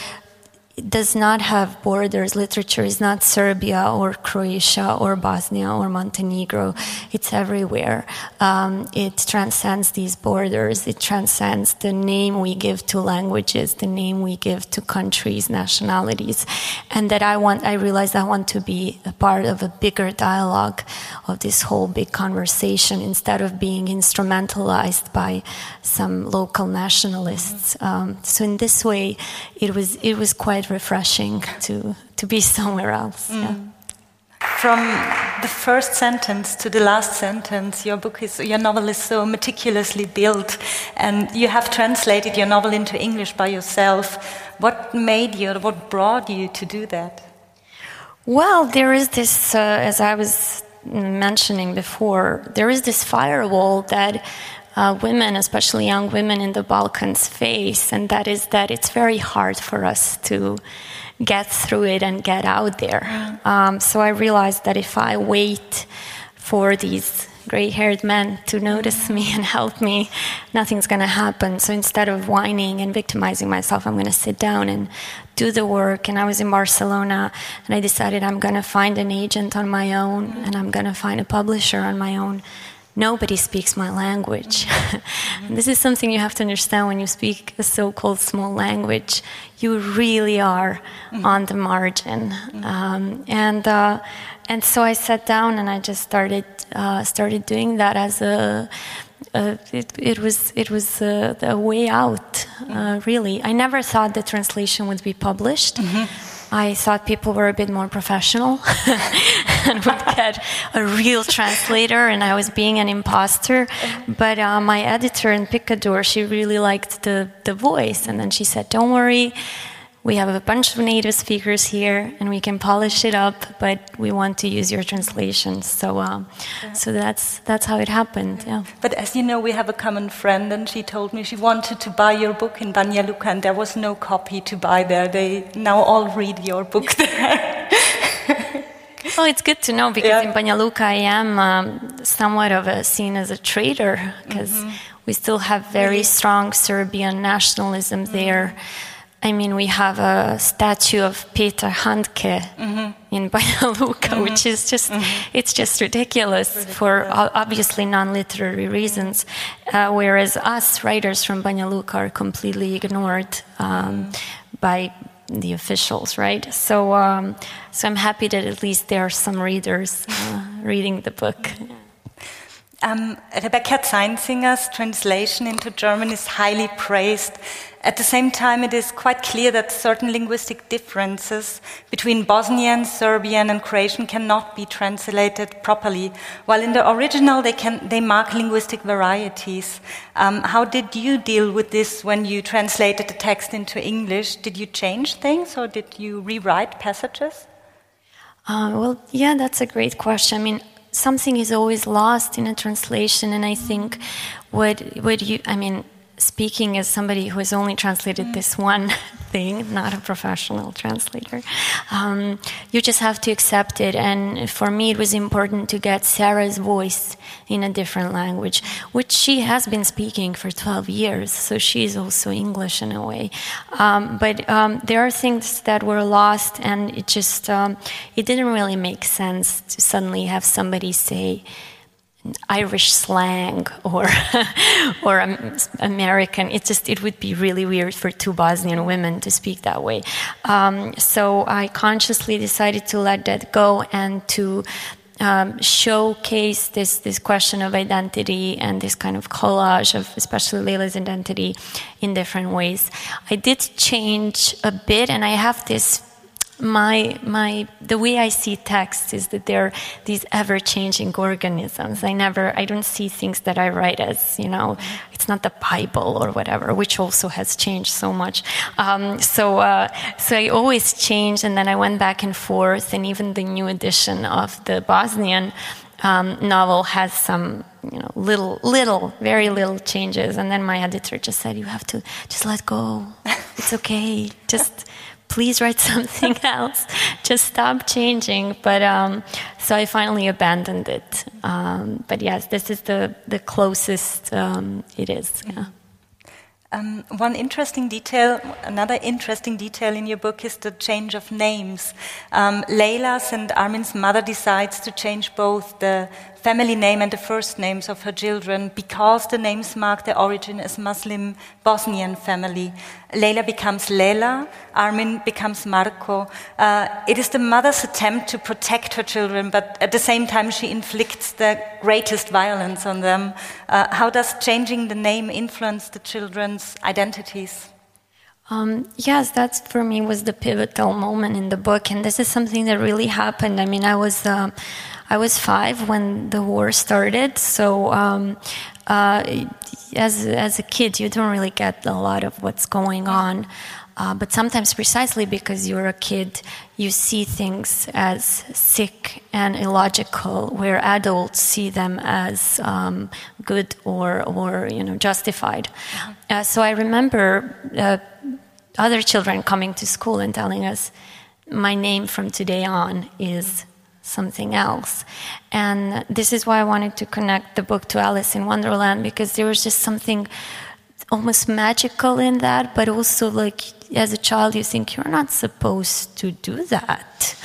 does not have borders. Literature is not Serbia or Croatia or Bosnia or Montenegro. It's everywhere. Um, it transcends these borders. It transcends the name we give to languages, the name we give to countries, nationalities, and that I want. I realized I want to be a part of a bigger dialogue of this whole big conversation instead of being instrumentalized by some local nationalists. Um, so in this way, it was it was quite refreshing to to be somewhere else. Mm. Yeah. From the first sentence to the last sentence, your book is your novel is so meticulously built, and you have translated your novel into English by yourself. What made you, what brought you to do that? Well, there is this, uh, as I was mentioning before, there is this firewall that uh, women, especially young women in the Balkans, face, and that is that it's very hard for us to get through it and get out there. Um, so I realized that if I wait for these gray haired men to notice me and help me, nothing's going to happen. So instead of whining and victimizing myself, I'm going to sit down and do the work. And I was in Barcelona and I decided I'm going to find an agent on my own and I'm going to find a publisher on my own nobody speaks my language. this is something you have to understand when you speak a so called small language. You really are mm-hmm. on the margin. Mm-hmm. Um, and, uh, and so I sat down and I just started, uh, started doing that as a uh, it, it, was it was uh, a way out. Uh, really, I never thought the translation would be published. Mm-hmm. I thought people were a bit more professional and would get a real translator, and I was being an imposter. But uh, my editor in Picador, she really liked the, the voice, and then she said, Don't worry, we have a bunch of native speakers here and we can polish it up but we want to use your translations so uh, so that's that's how it happened yeah but as you know we have a common friend and she told me she wanted to buy your book in Banja Luka and there was no copy to buy there they now all read your book there Well, it's good to know because yeah. in Banja Luka I am um, somewhat of a seen as a traitor because mm-hmm. we still have very strong Serbian nationalism mm-hmm. there. I mean, we have a statue of Peter Handke mm-hmm. in Banja Luka, mm-hmm. which is just, mm-hmm. it's just ridiculous, ridiculous. for obviously non-literary reasons, uh, whereas us writers from Banja Luka are completely ignored um, mm-hmm. by the officials, right? So, um, so I'm happy that at least there are some readers uh, reading the book. Um, Rebecca Zeinzinger's translation into German is highly praised. At the same time, it is quite clear that certain linguistic differences between Bosnian, Serbian, and Croatian cannot be translated properly, while in the original they, can, they mark linguistic varieties. Um, how did you deal with this when you translated the text into English? Did you change things or did you rewrite passages? Uh, well, yeah, that's a great question. I mean, something is always lost in a translation, and I think what what you I mean speaking as somebody who has only translated this one thing, not a professional translator, um, you just have to accept it. And for me, it was important to get Sarah's voice in a different language, which she has been speaking for 12 years, so she is also English in a way. Um, but um, there are things that were lost, and it just um, it didn't really make sense to suddenly have somebody say Irish slang or or American. It just it would be really weird for two Bosnian women to speak that way. Um, so I consciously decided to let that go and to um, showcase this this question of identity and this kind of collage of especially Leila's identity in different ways. I did change a bit, and I have this my my the way I see text is that they're these ever changing organisms. I never I don't see things that I write as you know it's not the Bible or whatever, which also has changed so much. Um, so uh, so I always change, and then I went back and forth, and even the new edition of the Bosnian. Um, novel has some you know little little very little changes and then my editor just said you have to just let go it's okay just please write something else. Just stop changing. But um, so I finally abandoned it. Um, but yes, this is the, the closest um, it is. Yeah. Um, one interesting detail, another interesting detail in your book is the change of names. Um, Leila's and Armin's mother decides to change both the family name and the first names of her children because the names mark their origin as Muslim Bosnian family. Leila becomes Lela, Armin becomes Marco. Uh, it is the mother's attempt to protect her children, but at the same time, she inflicts the greatest violence on them. Uh, how does changing the name influence the children's identities? Um, yes, that for me was the pivotal moment in the book, and this is something that really happened. I mean, I was uh, I was five when the war started, so um, uh, as as a kid, you don't really get a lot of what's going on. Uh, but sometimes, precisely because you're a kid, you see things as sick and illogical, where adults see them as um, good or, or you know justified. Uh, so I remember uh, other children coming to school and telling us, "My name from today on is something else. And this is why I wanted to connect the book to Alice in Wonderland because there was just something almost magical in that, but also like as a child, you think you're not supposed to do that.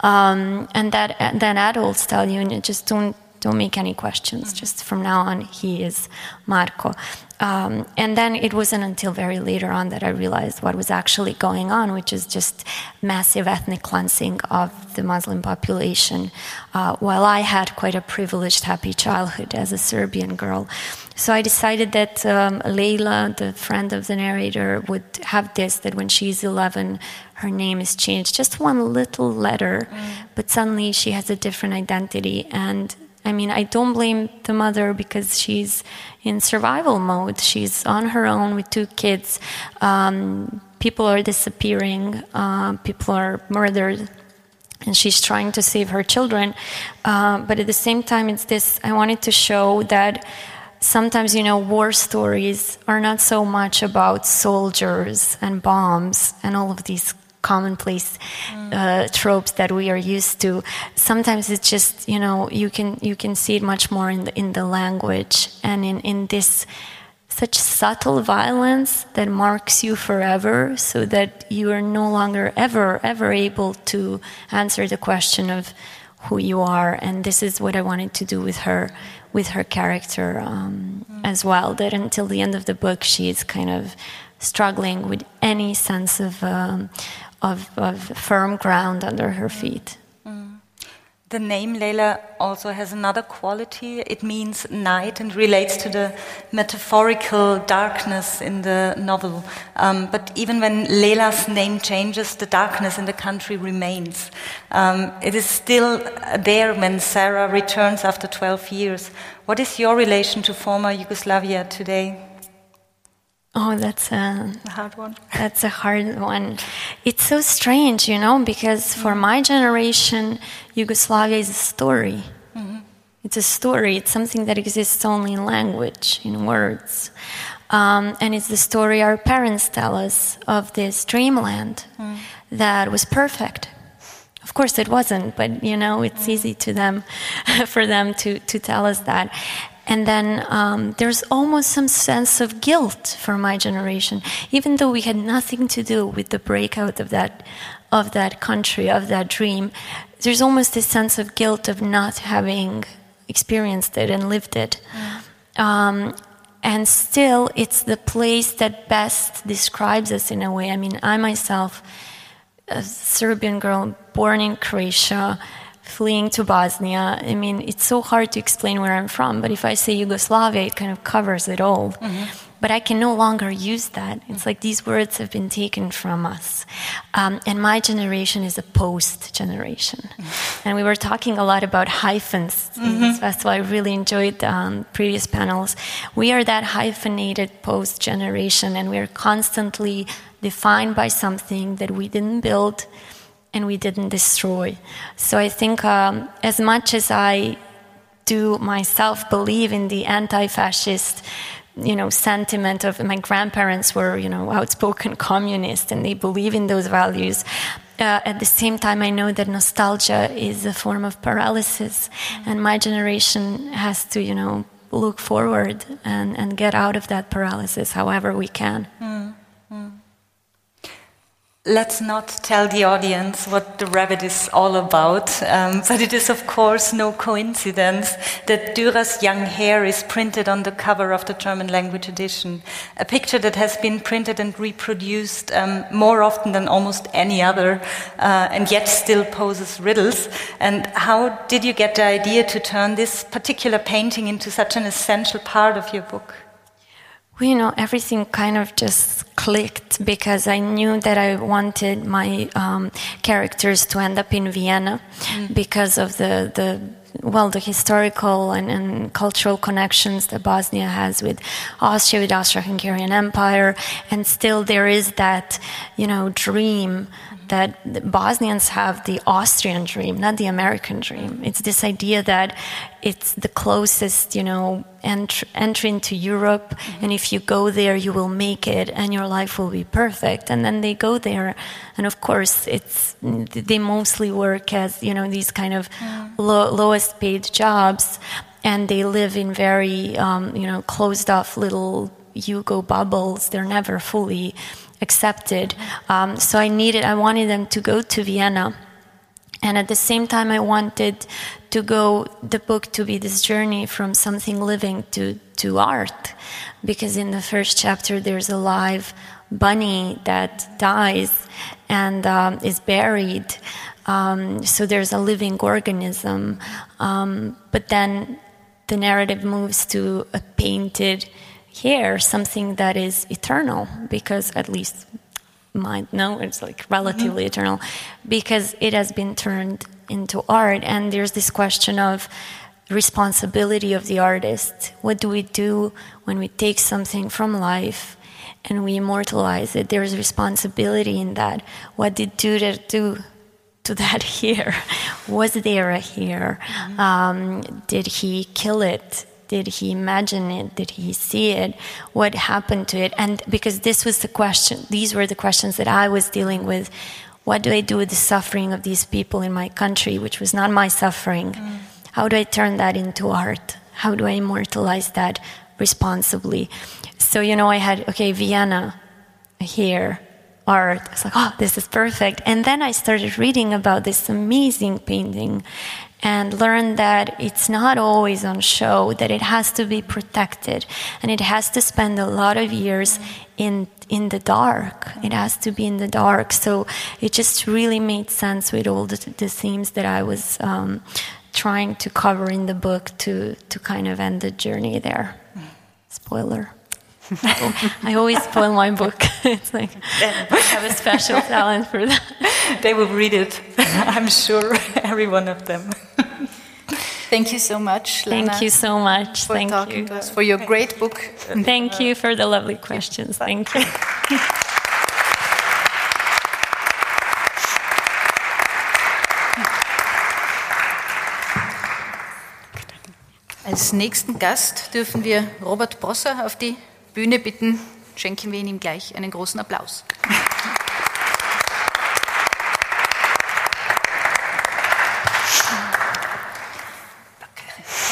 Um, and that and then adults tell you, and you just don't don't make any questions. Just from now on, he is Marco. Um, and then it wasn't until very later on that I realized what was actually going on, which is just massive ethnic cleansing of the Muslim population. Uh, while I had quite a privileged, happy childhood as a Serbian girl. So I decided that um, Leila, the friend of the narrator, would have this that when she's 11, her name is changed. Just one little letter, mm. but suddenly she has a different identity. And I mean, I don't blame the mother because she's in survival mode. She's on her own with two kids. Um, people are disappearing, uh, people are murdered, and she's trying to save her children. Uh, but at the same time, it's this I wanted to show that sometimes, you know, war stories are not so much about soldiers and bombs and all of these commonplace uh, tropes that we are used to. Sometimes it's just you know you can you can see it much more in the in the language and in in this such subtle violence that marks you forever so that you are no longer ever ever able to answer the question of who you are and this is what i wanted to do with her with her character um, mm. as well that until the end of the book she is kind of struggling with any sense of um, of, of firm ground under her feet. Mm. The name Leila also has another quality. It means night and relates to the metaphorical darkness in the novel. Um, but even when Leila's name changes, the darkness in the country remains. Um, it is still there when Sarah returns after 12 years. What is your relation to former Yugoslavia today? Oh, that's a, a, hard one. That's a hard one. It's so strange, you know, because for my generation, Yugoslavia is a story. Mm-hmm. It's a story. It's something that exists only in language, in words. Um, and it's the story our parents tell us of this dreamland mm. that was perfect. Of course, it wasn't, but you know, it's mm. easy to them, for them to, to tell us that. And then um, there's almost some sense of guilt for my generation, even though we had nothing to do with the breakout of that, of that country, of that dream. There's almost this sense of guilt of not having experienced it and lived it. Mm. Um, and still, it's the place that best describes us in a way. I mean, I myself, a Serbian girl born in Croatia, fleeing to Bosnia. I mean, it's so hard to explain where I'm from, but if I say Yugoslavia, it kind of covers it all. Mm-hmm. But I can no longer use that. It's like these words have been taken from us. Um, and my generation is a post generation. Mm-hmm. And we were talking a lot about hyphens. Mm-hmm. That's why I really enjoyed um, previous panels. We are that hyphenated post generation, and we're constantly defined by something that we didn't build and we didn't destroy. So I think um, as much as I do myself believe in the anti-fascist you know sentiment of my grandparents were you know outspoken communists and they believe in those values uh, at the same time i know that nostalgia is a form of paralysis and my generation has to you know look forward and, and get out of that paralysis however we can. Mm. Let's not tell the audience what the rabbit is all about, um, but it is of course no coincidence that Dürer's young hair is printed on the cover of the German language edition, a picture that has been printed and reproduced um, more often than almost any other, uh, and yet still poses riddles. And how did you get the idea to turn this particular painting into such an essential part of your book? Well, you know, everything kind of just clicked because I knew that I wanted my um, characters to end up in Vienna mm. because of the, the well, the historical and, and, cultural connections that Bosnia has with Austria, with Austro-Hungarian Empire, and still there is that, you know, dream that Bosnians have the Austrian dream, not the American dream. It's this idea that it's the closest, you know, ent- entry into Europe, and if you go there, you will make it, and your life will be perfect. And then they go there, and of course, it's they mostly work as you know these kind of mm. lo- lowest paid jobs, and they live in very um, you know closed off little Yugo bubbles. They're never fully accepted. Um, so I needed, I wanted them to go to Vienna. And at the same time, I wanted to go, the book to be this journey from something living to, to art. Because in the first chapter, there's a live bunny that dies and um, is buried. Um, so there's a living organism. Um, but then the narrative moves to a painted here something that is eternal because at least might know it's like relatively mm-hmm. eternal because it has been turned into art. And there's this question of responsibility of the artist. What do we do when we take something from life and we immortalize it? There's responsibility in that. What did Durer do to that here? Was there a here? Mm-hmm. um, did he kill it did he imagine it? Did he see it? What happened to it? And because this was the question, these were the questions that I was dealing with. What do I do with the suffering of these people in my country, which was not my suffering? Mm. How do I turn that into art? How do I immortalize that responsibly? So, you know, I had, okay, Vienna here, art. I was like, oh, this is perfect. And then I started reading about this amazing painting and learn that it's not always on show, that it has to be protected and it has to spend a lot of years in in the dark. It has to be in the dark. So it just really made sense with all the, the themes that I was um, trying to cover in the book to to kind of end the journey there. Spoiler. I always spoil my book. it's like I have a special talent for that. They will read it, I'm sure, every one of them. Thank you so much. Lana, Thank you so much. For Thank talking you. to us, for your great book. Thank you for the lovely questions. Thank you. Als nächsten Gast dürfen wir Robert Brosser auf die Bühne bitten. Schenken wir ihm gleich einen großen Applaus.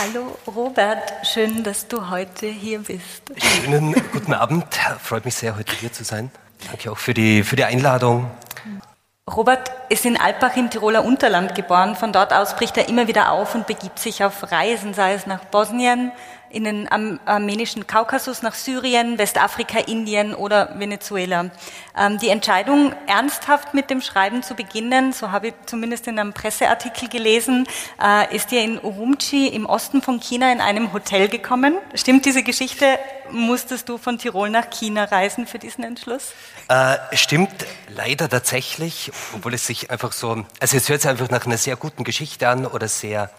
Hallo Robert, schön, dass du heute hier bist. Schönen guten Abend, freut mich sehr, heute hier zu sein. Danke auch für die, für die Einladung. Robert ist in Alpbach im Tiroler Unterland geboren. Von dort aus bricht er immer wieder auf und begibt sich auf Reisen, sei es nach Bosnien, in den armenischen Kaukasus nach Syrien, Westafrika, Indien oder Venezuela. Ähm, die Entscheidung, ernsthaft mit dem Schreiben zu beginnen, so habe ich zumindest in einem Presseartikel gelesen, äh, ist dir in Urumqi im Osten von China in einem Hotel gekommen. Stimmt diese Geschichte? Musstest du von Tirol nach China reisen für diesen Entschluss? Äh, stimmt leider tatsächlich, obwohl es sich einfach so, also es hört sich einfach nach einer sehr guten Geschichte an oder sehr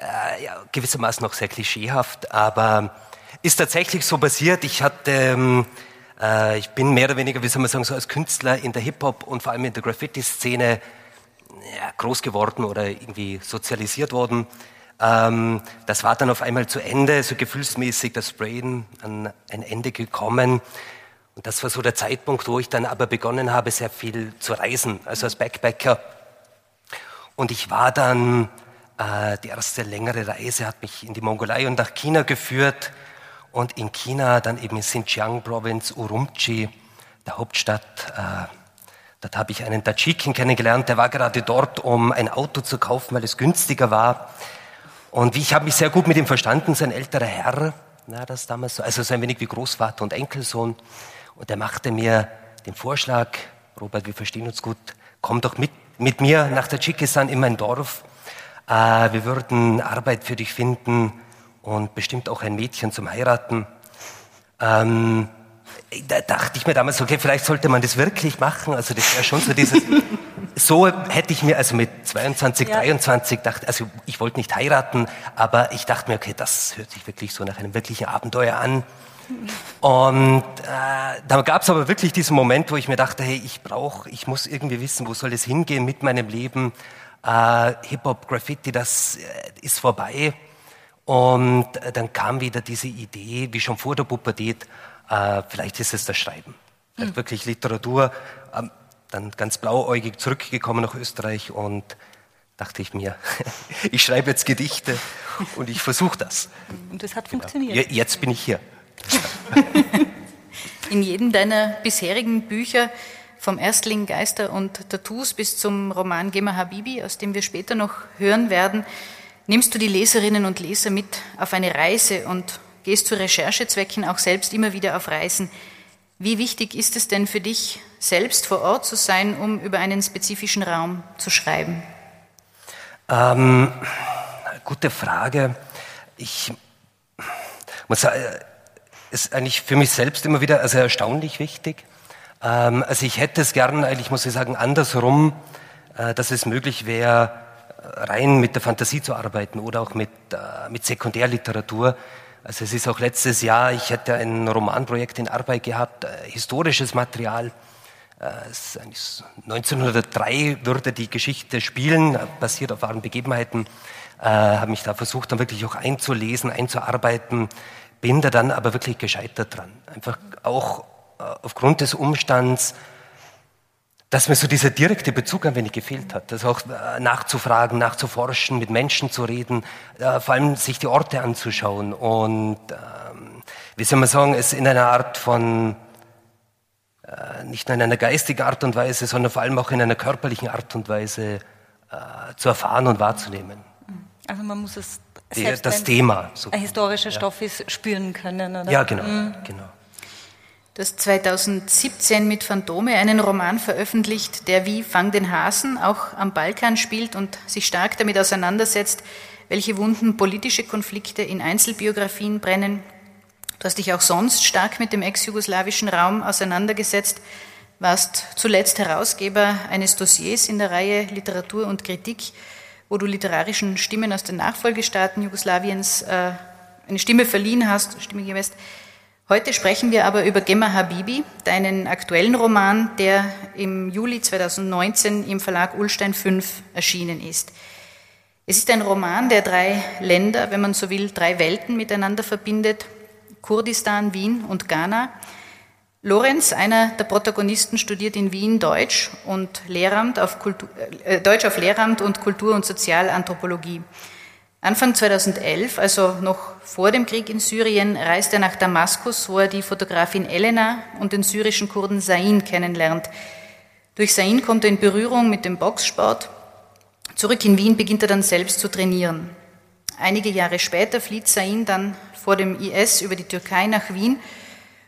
äh, ja, gewissermaßen auch sehr klischeehaft, aber ist tatsächlich so passiert. Ich hatte, ähm, äh, ich bin mehr oder weniger, wie soll man sagen, so als Künstler in der Hip-Hop und vor allem in der Graffiti-Szene ja, groß geworden oder irgendwie sozialisiert worden. Ähm, das war dann auf einmal zu Ende, so gefühlsmäßig das Brain an ein Ende gekommen. Und das war so der Zeitpunkt, wo ich dann aber begonnen habe, sehr viel zu reisen, also als Backpacker. Und ich war dann die erste längere Reise hat mich in die Mongolei und nach China geführt und in China dann eben in Xinjiang Province Urumqi, der Hauptstadt. Äh, dort habe ich einen Tadschiken kennengelernt, der war gerade dort, um ein Auto zu kaufen, weil es günstiger war. Und ich habe mich sehr gut mit ihm verstanden, sein älterer Herr, na, das damals so, also so ein wenig wie Großvater und Enkelsohn. Und er machte mir den Vorschlag, Robert, wir verstehen uns gut, komm doch mit, mit mir nach Tadschikistan in mein Dorf. Äh, wir würden Arbeit für dich finden und bestimmt auch ein Mädchen zum Heiraten. Ähm, da dachte ich mir damals, okay, vielleicht sollte man das wirklich machen. Also das wäre schon so dieses, so hätte ich mir also mit 22, ja. 23 dachte, also ich wollte nicht heiraten, aber ich dachte mir, okay, das hört sich wirklich so nach einem wirklichen Abenteuer an. Und äh, da gab es aber wirklich diesen Moment, wo ich mir dachte, hey, ich brauche, ich muss irgendwie wissen, wo soll es hingehen mit meinem Leben. Äh, Hip-Hop, Graffiti, das äh, ist vorbei. Und äh, dann kam wieder diese Idee, wie schon vor der Pubertät, äh, vielleicht ist es das Schreiben. Vielleicht mhm. wirklich Literatur. Ähm, dann ganz blauäugig zurückgekommen nach Österreich und dachte ich mir, ich schreibe jetzt Gedichte und ich versuche das. Und das hat genau. funktioniert. Jetzt bin ich hier. In jedem deiner bisherigen Bücher, vom Erstling Geister und Tattoos bis zum Roman Gema Habibi, aus dem wir später noch hören werden, nimmst du die Leserinnen und Leser mit auf eine Reise und gehst zu Recherchezwecken auch selbst immer wieder auf Reisen. Wie wichtig ist es denn für dich, selbst vor Ort zu sein, um über einen spezifischen Raum zu schreiben? Ähm, gute Frage. Ich muss sagen, ist eigentlich für mich selbst immer wieder also erstaunlich wichtig. Ähm, also ich hätte es gern, eigentlich muss ich sagen, andersrum, äh, dass es möglich wäre, rein mit der Fantasie zu arbeiten oder auch mit, äh, mit Sekundärliteratur. Also es ist auch letztes Jahr, ich hätte ein Romanprojekt in Arbeit gehabt, äh, historisches Material. Äh, 1903 würde die Geschichte spielen, basiert auf wahren Begebenheiten. Äh, habe mich da versucht, dann wirklich auch einzulesen, einzuarbeiten bin da dann aber wirklich gescheitert dran. Einfach auch äh, aufgrund des Umstands, dass mir so dieser direkte Bezug ein wenig gefehlt hat. Das auch äh, nachzufragen, nachzuforschen, mit Menschen zu reden, äh, vor allem sich die Orte anzuschauen und, ähm, wie soll man sagen, es in einer Art von, nicht nur in einer geistigen Art und Weise, sondern vor allem auch in einer körperlichen Art und Weise zu erfahren und wahrzunehmen. Also man muss es die, das Thema. So. Ein historischer ja. Stoff ist, spüren können, oder? Ja, genau. Mhm. genau. Du hast 2017 mit Phantome einen Roman veröffentlicht, der wie Fang den Hasen auch am Balkan spielt und sich stark damit auseinandersetzt, welche Wunden politische Konflikte in Einzelbiografien brennen. Du hast dich auch sonst stark mit dem ex-jugoslawischen Raum auseinandergesetzt, warst zuletzt Herausgeber eines Dossiers in der Reihe Literatur und Kritik wo du literarischen Stimmen aus den Nachfolgestaaten Jugoslawiens äh, eine Stimme verliehen hast, Stimme gewässt. Heute sprechen wir aber über Gemma Habibi, deinen aktuellen Roman, der im Juli 2019 im Verlag Ulstein 5 erschienen ist. Es ist ein Roman, der drei Länder, wenn man so will, drei Welten miteinander verbindet, Kurdistan, Wien und Ghana, Lorenz, einer der Protagonisten, studiert in Wien Deutsch und Lehramt auf Kultur, äh, Deutsch auf Lehramt und Kultur- und Sozialanthropologie. Anfang 2011, also noch vor dem Krieg in Syrien, reist er nach Damaskus, wo er die Fotografin Elena und den syrischen Kurden Sain kennenlernt. Durch Sain kommt er in Berührung mit dem Boxsport. Zurück in Wien beginnt er dann selbst zu trainieren. Einige Jahre später flieht Sain dann vor dem IS über die Türkei nach Wien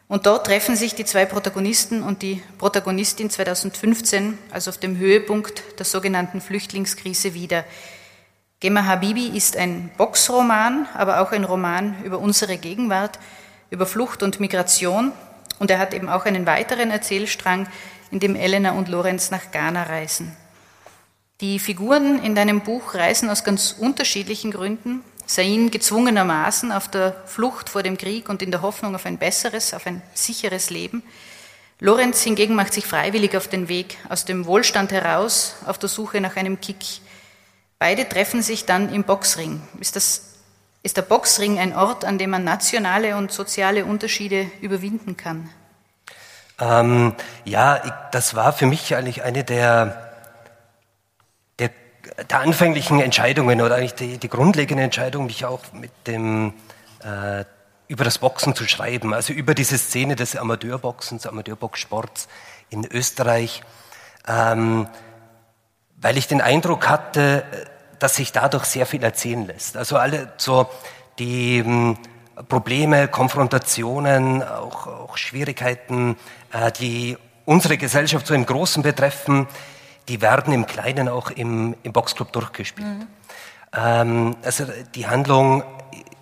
und dort treffen sich die zwei Protagonisten und die Protagonistin 2015, also auf dem Höhepunkt der sogenannten Flüchtlingskrise wieder. Gemma Habibi ist ein Boxroman, aber auch ein Roman über unsere Gegenwart, über Flucht und Migration. Und er hat eben auch einen weiteren Erzählstrang, in dem Elena und Lorenz nach Ghana reisen. Die Figuren in deinem Buch reisen aus ganz unterschiedlichen Gründen. Sain gezwungenermaßen auf der Flucht vor dem Krieg und in der Hoffnung auf ein besseres, auf ein sicheres Leben. Lorenz hingegen macht sich freiwillig auf den Weg aus dem Wohlstand heraus, auf der Suche nach einem Kick. Beide treffen sich dann im Boxring. Ist, das, ist der Boxring ein Ort, an dem man nationale und soziale Unterschiede überwinden kann? Ähm, ja, das war für mich eigentlich eine der, der der anfänglichen Entscheidungen oder eigentlich die, die grundlegende Entscheidung, mich auch mit dem äh, über das Boxen zu schreiben, also über diese Szene des Amateurboxens, Amateurboxsports in Österreich, ähm, weil ich den Eindruck hatte, dass sich dadurch sehr viel erzählen lässt. Also alle so die ähm, Probleme, Konfrontationen, auch, auch Schwierigkeiten, äh, die unsere Gesellschaft so im Großen betreffen, die werden im Kleinen auch im, im Boxclub durchgespielt. Mhm. Ähm, also die Handlung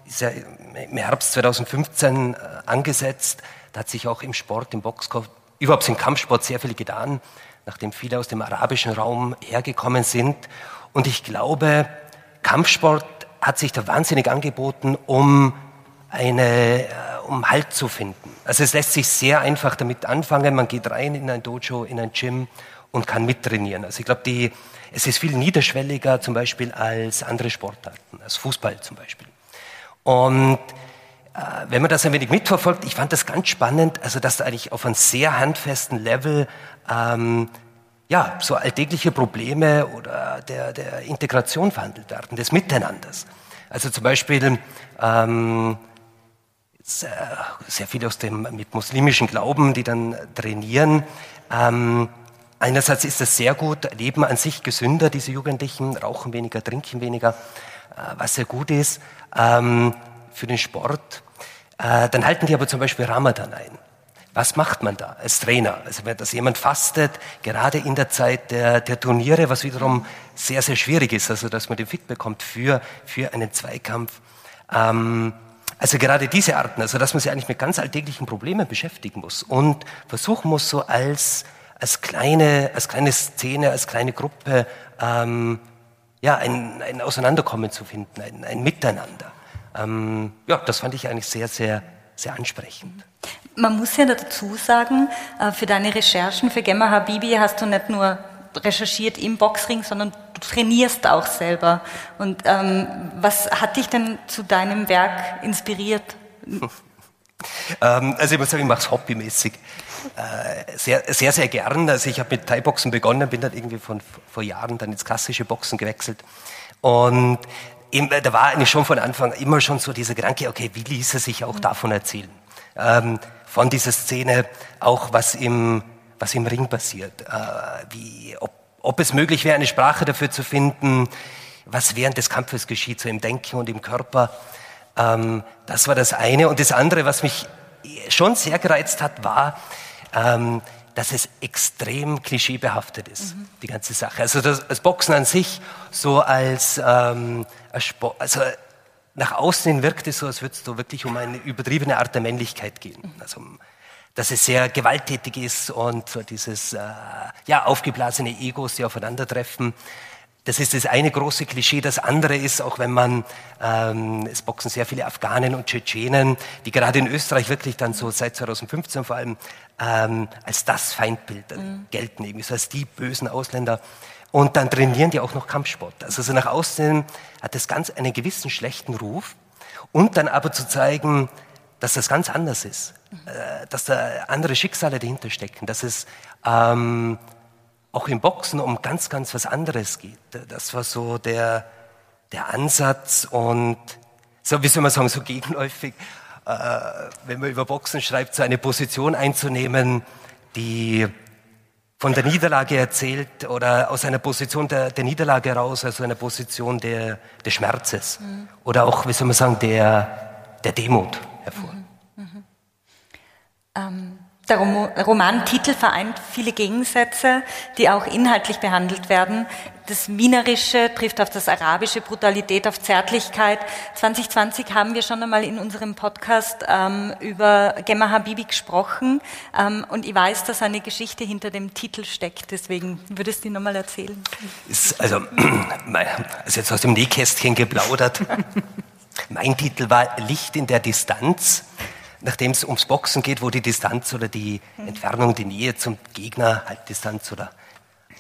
ist ja im Herbst 2015 äh, angesetzt. Da hat sich auch im Sport, im Boxclub, überhaupt im Kampfsport sehr viel getan, nachdem viele aus dem arabischen Raum hergekommen sind. Und ich glaube, Kampfsport hat sich da wahnsinnig angeboten, um eine, äh, um Halt zu finden. Also es lässt sich sehr einfach damit anfangen. Man geht rein in ein Dojo, in ein Gym und kann mittrainieren. Also ich glaube, die, es ist viel niederschwelliger zum Beispiel als andere Sportarten, als Fußball zum Beispiel. Und äh, wenn man das ein wenig mitverfolgt, ich fand das ganz spannend, also dass da eigentlich auf einem sehr handfesten Level ähm, ja, so alltägliche Probleme oder der, der Integration verhandelt werden, des Miteinanders. Also zum Beispiel ähm, sehr viele aus dem mit muslimischen Glauben, die dann trainieren. Ähm, einerseits ist es sehr gut, leben an sich gesünder, diese Jugendlichen, rauchen weniger, trinken weniger, äh, was sehr gut ist ähm, für den Sport. Äh, dann halten die aber zum Beispiel Ramadan ein. Was macht man da als Trainer? Also wenn das jemand fastet, gerade in der Zeit der, der Turniere, was wiederum sehr, sehr schwierig ist, also dass man den fit bekommt für, für einen Zweikampf. Ähm, also gerade diese Arten, also dass man sich eigentlich mit ganz alltäglichen Problemen beschäftigen muss und versuchen muss, so als, als, kleine, als kleine Szene, als kleine Gruppe, ähm, ja, ein, ein Auseinanderkommen zu finden, ein, ein Miteinander. Ähm, ja, das fand ich eigentlich sehr, sehr, sehr ansprechend. Man muss ja dazu sagen, äh, für deine Recherchen für Gemma Habibi hast du nicht nur recherchiert im Boxring, sondern du trainierst auch selber. Und ähm, was hat dich denn zu deinem Werk inspiriert? ähm, also ich muss sagen, ich mache es hobbymäßig. Äh, sehr, sehr, sehr gern. Also ich habe mit Thai-Boxen begonnen, bin dann irgendwie von vor Jahren dann ins klassische Boxen gewechselt. Und eben, da war eigentlich schon von Anfang immer schon so dieser Gedanke, okay, wie ließe sich auch davon erzählen? Ähm, von dieser Szene, auch was im was im Ring passiert, äh, wie, ob, ob es möglich wäre, eine Sprache dafür zu finden, was während des Kampfes geschieht, so im Denken und im Körper. Ähm, das war das eine. Und das andere, was mich schon sehr gereizt hat, war, ähm, dass es extrem klischeebehaftet ist, mhm. die ganze Sache. Also das, das Boxen an sich so als, ähm, als Sport, also nach außen hin wirkt es so, als würde es so wirklich um eine übertriebene Art der Männlichkeit gehen. Mhm. Also dass es sehr gewalttätig ist und so dieses äh, ja, aufgeblasene Egos, die aufeinandertreffen. Das ist das eine große Klischee. Das andere ist, auch wenn man, ähm, es boxen sehr viele Afghanen und Tschetschenen, die gerade in Österreich wirklich dann so seit 2015 vor allem ähm, als das Feindbild mhm. gelten, irgendwie so als die bösen Ausländer. Und dann trainieren die auch noch Kampfsport. Also so nach außen hat das ganz einen gewissen schlechten Ruf. Und dann aber zu zeigen, dass das ganz anders ist, äh, dass da andere Schicksale dahinter stecken, dass es ähm, auch im Boxen um ganz, ganz was anderes geht. Das war so der, der Ansatz und so, wie soll man sagen, so gegenläufig, äh, wenn man über Boxen schreibt, so eine Position einzunehmen, die von der Niederlage erzählt oder aus einer Position der, der Niederlage heraus, also einer Position der, des Schmerzes mhm. oder auch, wie soll man sagen, der, der Demut hervor. Mhm. Mhm. Ähm, der Romantitel vereint viele Gegensätze, die auch inhaltlich behandelt werden. Das Wienerische trifft auf das Arabische, Brutalität auf Zärtlichkeit. 2020 haben wir schon einmal in unserem Podcast ähm, über Gemma Habibi gesprochen ähm, und ich weiß, dass eine Geschichte hinter dem Titel steckt. Deswegen würdest du die nochmal erzählen? Ist also, also jetzt aus dem Nähkästchen geplaudert. Mein Titel war Licht in der Distanz nachdem es ums Boxen geht, wo die Distanz oder die Entfernung, die Nähe zum Gegner, Halbdistanz oder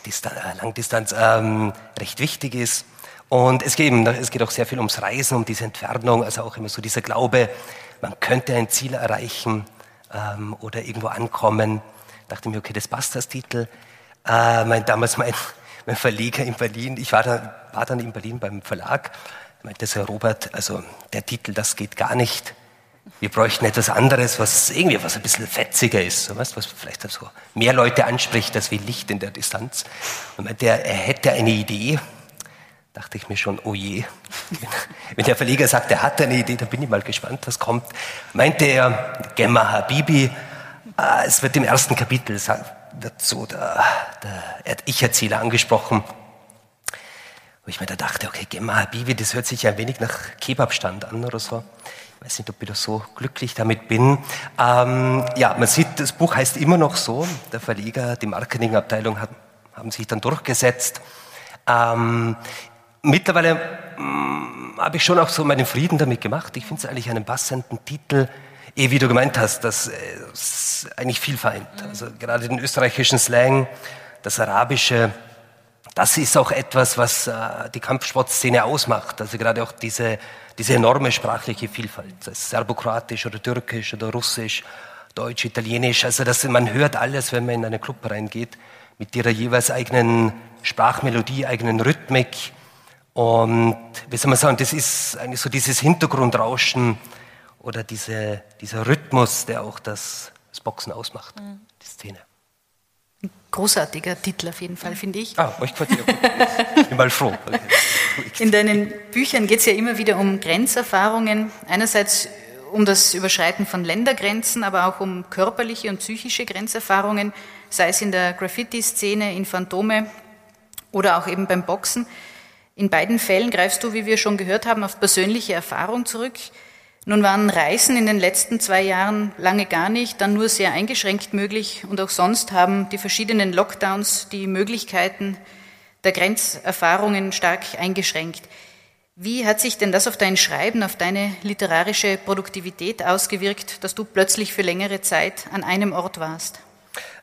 Distan äh, Langdistanz, ähm, recht wichtig ist. Und es geht, eben, es geht auch sehr viel ums Reisen, um diese Entfernung, also auch immer so dieser Glaube, man könnte ein Ziel erreichen ähm, oder irgendwo ankommen. Dachte mir, okay, das passt als Titel. Äh, mein, damals mein, mein Verleger in Berlin, ich war, da, war dann in Berlin beim Verlag, meinte Herr Robert, also der Titel, das geht gar nicht. Wir bräuchten etwas anderes, was irgendwie was ein bisschen fetziger ist, so was, was vielleicht so mehr Leute anspricht, als wie Licht in der Distanz. Und meinte, er, er hätte eine Idee, dachte ich mir schon, oh je. Wenn der Verleger sagt, er hat eine Idee, dann bin ich mal gespannt, was kommt. Meinte er, Gemma Habibi, äh, es wird im ersten Kapitel wird so der, der Ich-Erzähler angesprochen. Wo ich mir da dachte, okay, Gemma Habibi, das hört sich ja ein wenig nach Kebabstand an oder so. Ich weiß nicht, ob ich da so glücklich damit bin. Ähm, ja, man sieht, das Buch heißt immer noch so. Der Verleger, die Marketingabteilung hat, haben sich dann durchgesetzt. Ähm, mittlerweile mm, habe ich schon auch so meinen Frieden damit gemacht. Ich finde es eigentlich einen passenden Titel, eh wie du gemeint hast, dass es äh, eigentlich viel vereint. Also gerade den österreichischen Slang, das Arabische, das ist auch etwas, was äh, die Kampfsportszene ausmacht. Also gerade auch diese, diese enorme sprachliche Vielfalt, sei es Serbokroatisch oder Türkisch oder Russisch, Deutsch, Italienisch. Also das, man hört alles, wenn man in einen Club reingeht, mit ihrer jeweils eigenen Sprachmelodie, eigenen Rhythmik. Und wie soll man sagen, das ist eigentlich so dieses Hintergrundrauschen oder diese, dieser Rhythmus, der auch das, das Boxen ausmacht, mhm. die Szene. Großartiger Titel auf jeden Fall, finde ich. Ah, euch gefällt Ich bin mal froh. In deinen Büchern geht es ja immer wieder um Grenzerfahrungen. Einerseits um das Überschreiten von Ländergrenzen, aber auch um körperliche und psychische Grenzerfahrungen, sei es in der Graffiti-Szene, in Phantome oder auch eben beim Boxen. In beiden Fällen greifst du, wie wir schon gehört haben, auf persönliche Erfahrung zurück. Nun waren Reisen in den letzten zwei Jahren lange gar nicht, dann nur sehr eingeschränkt möglich und auch sonst haben die verschiedenen Lockdowns die Möglichkeiten der Grenzerfahrungen stark eingeschränkt. Wie hat sich denn das auf dein Schreiben, auf deine literarische Produktivität ausgewirkt, dass du plötzlich für längere Zeit an einem Ort warst?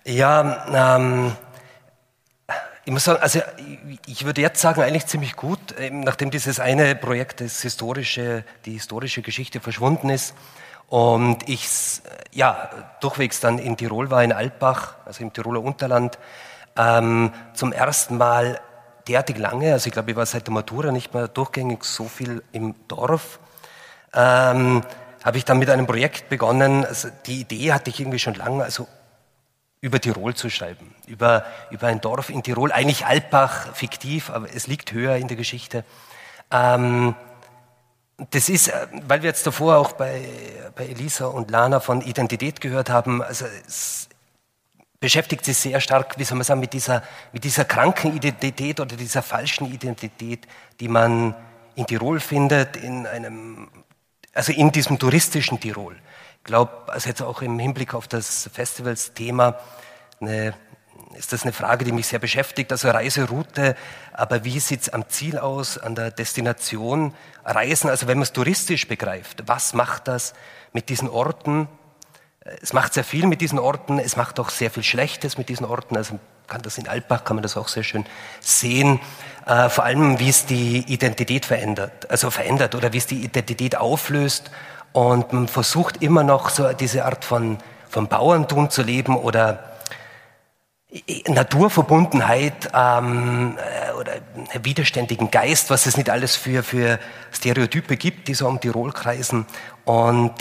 Ja, ähm, ich muss sagen, also ich würde jetzt sagen, eigentlich ziemlich gut, nachdem dieses eine Projekt, das historische, die historische Geschichte verschwunden ist und ich ja durchwegs dann in Tirol war, in Alpbach, also im Tiroler Unterland, ähm, zum ersten Mal derartig lange, also ich glaube, ich war seit der Matura nicht mehr durchgängig so viel im Dorf, ähm, habe ich dann mit einem Projekt begonnen. Also die Idee hatte ich irgendwie schon lange, also über Tirol zu schreiben, über, über ein Dorf in Tirol, eigentlich Alpbach, fiktiv, aber es liegt höher in der Geschichte. Ähm, das ist, äh, weil wir jetzt davor auch bei, bei Elisa und Lana von Identität gehört haben, also es beschäftigt sich sehr stark, wie soll man sagen, mit dieser, mit dieser kranken Identität oder dieser falschen Identität, die man in Tirol findet, in einem, also in diesem touristischen Tirol glaube, also jetzt auch im Hinblick auf das Festivalsthema, ist das eine Frage, die mich sehr beschäftigt. Also Reiseroute, aber wie sieht es am Ziel aus, an der Destination? Reisen, also wenn man es touristisch begreift, was macht das mit diesen Orten? Es macht sehr viel mit diesen Orten, es macht auch sehr viel Schlechtes mit diesen Orten. Also kann das in Alpbach, kann man das auch sehr schön sehen. Äh, vor allem, wie es die Identität verändert, also verändert oder wie es die Identität auflöst und man versucht immer noch so diese Art von, von Bauerntum zu leben oder Naturverbundenheit ähm, äh, oder widerständigen Geist, was es nicht alles für, für Stereotype gibt, die so um Tirol kreisen. Und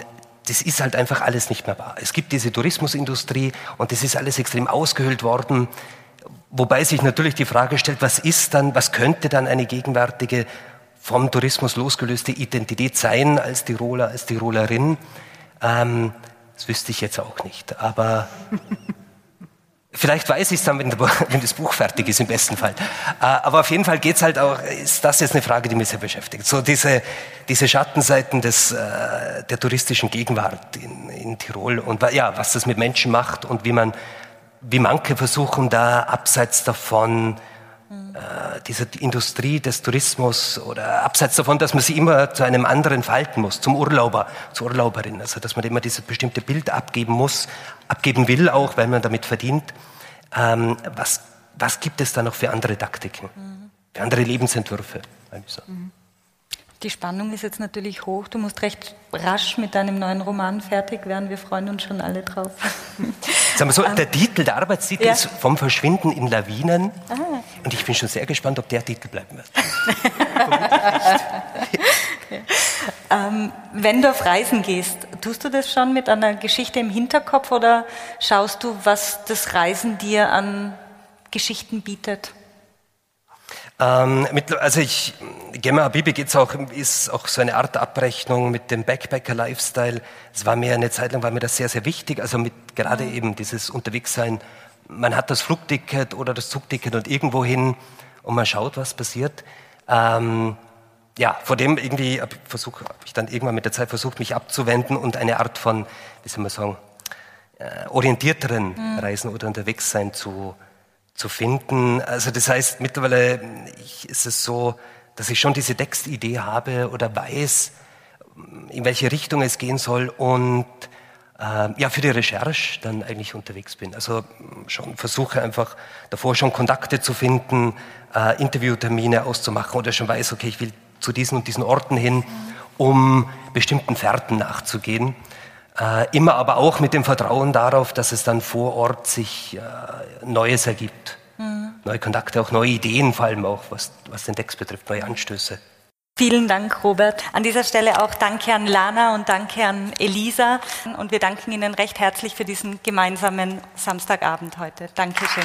das ist halt einfach alles nicht mehr wahr. Es gibt diese Tourismusindustrie und das ist alles extrem ausgehöhlt worden. Wobei sich natürlich die Frage stellt, was ist dann, was könnte dann eine gegenwärtige vom Tourismus losgelöste Identität sein als Tiroler, als Tirolerin. Ähm, das wüsste ich jetzt auch nicht. Aber vielleicht weiß ich es dann, wenn, wenn, das Buch fertig ist, im besten Fall. Äh, aber auf jeden Fall geht es halt auch, ist das jetzt eine Frage, die mich sehr beschäftigt. So diese, diese Schattenseiten des, äh, der touristischen Gegenwart in, in Tirol und ja, was das mit Menschen macht und wie man, wie manche versuchen, da abseits davon dieser Industrie des Tourismus oder abseits davon, dass man sie immer zu einem anderen verhalten muss, zum Urlauber, zur Urlauberin, also dass man immer dieses bestimmte Bild abgeben muss, abgeben will auch, weil man damit verdient. Ähm, was, was gibt es da noch für andere Taktiken, mhm. für andere Lebensentwürfe? Mhm. Die Spannung ist jetzt natürlich hoch. Du musst recht rasch mit deinem neuen Roman fertig werden. Wir freuen uns schon alle drauf. Sagen wir so, der Titel, der Arbeitstitel ja. ist Vom Verschwinden in Lawinen. Ah. Und ich bin schon sehr gespannt, ob der Titel bleiben wird. ähm, wenn du auf Reisen gehst, tust du das schon mit einer Geschichte im Hinterkopf oder schaust du, was das Reisen dir an Geschichten bietet? Ähm, mit, also ich, Gemma Habibi geht's auch, ist auch so eine Art Abrechnung mit dem Backpacker-Lifestyle. Es war mir eine Zeit lang war mir das sehr, sehr wichtig. Also mit gerade mhm. eben dieses Unterwegssein. Man hat das Flugticket oder das Zugticket und irgendwo hin und man schaut, was passiert. Ähm, ja, vor dem irgendwie habe ich dann irgendwann mit der Zeit versucht, mich abzuwenden und eine Art von, wie soll man sagen, äh, orientierteren mhm. Reisen oder Unterwegssein zu zu finden. Also das heißt, mittlerweile ist es so, dass ich schon diese Textidee habe oder weiß, in welche Richtung es gehen soll und äh, ja, für die Recherche dann eigentlich unterwegs bin. Also schon versuche einfach davor schon Kontakte zu finden, äh, Interviewtermine auszumachen oder schon weiß, okay, ich will zu diesen und diesen Orten hin, um bestimmten Fährten nachzugehen. Äh, immer aber auch mit dem Vertrauen darauf, dass es dann vor Ort sich äh, Neues ergibt. Mhm. Neue Kontakte, auch neue Ideen, vor allem auch, was, was den Text betrifft, neue Anstöße. Vielen Dank, Robert. An dieser Stelle auch danke an Lana und danke an Elisa. Und wir danken Ihnen recht herzlich für diesen gemeinsamen Samstagabend heute. Dankeschön.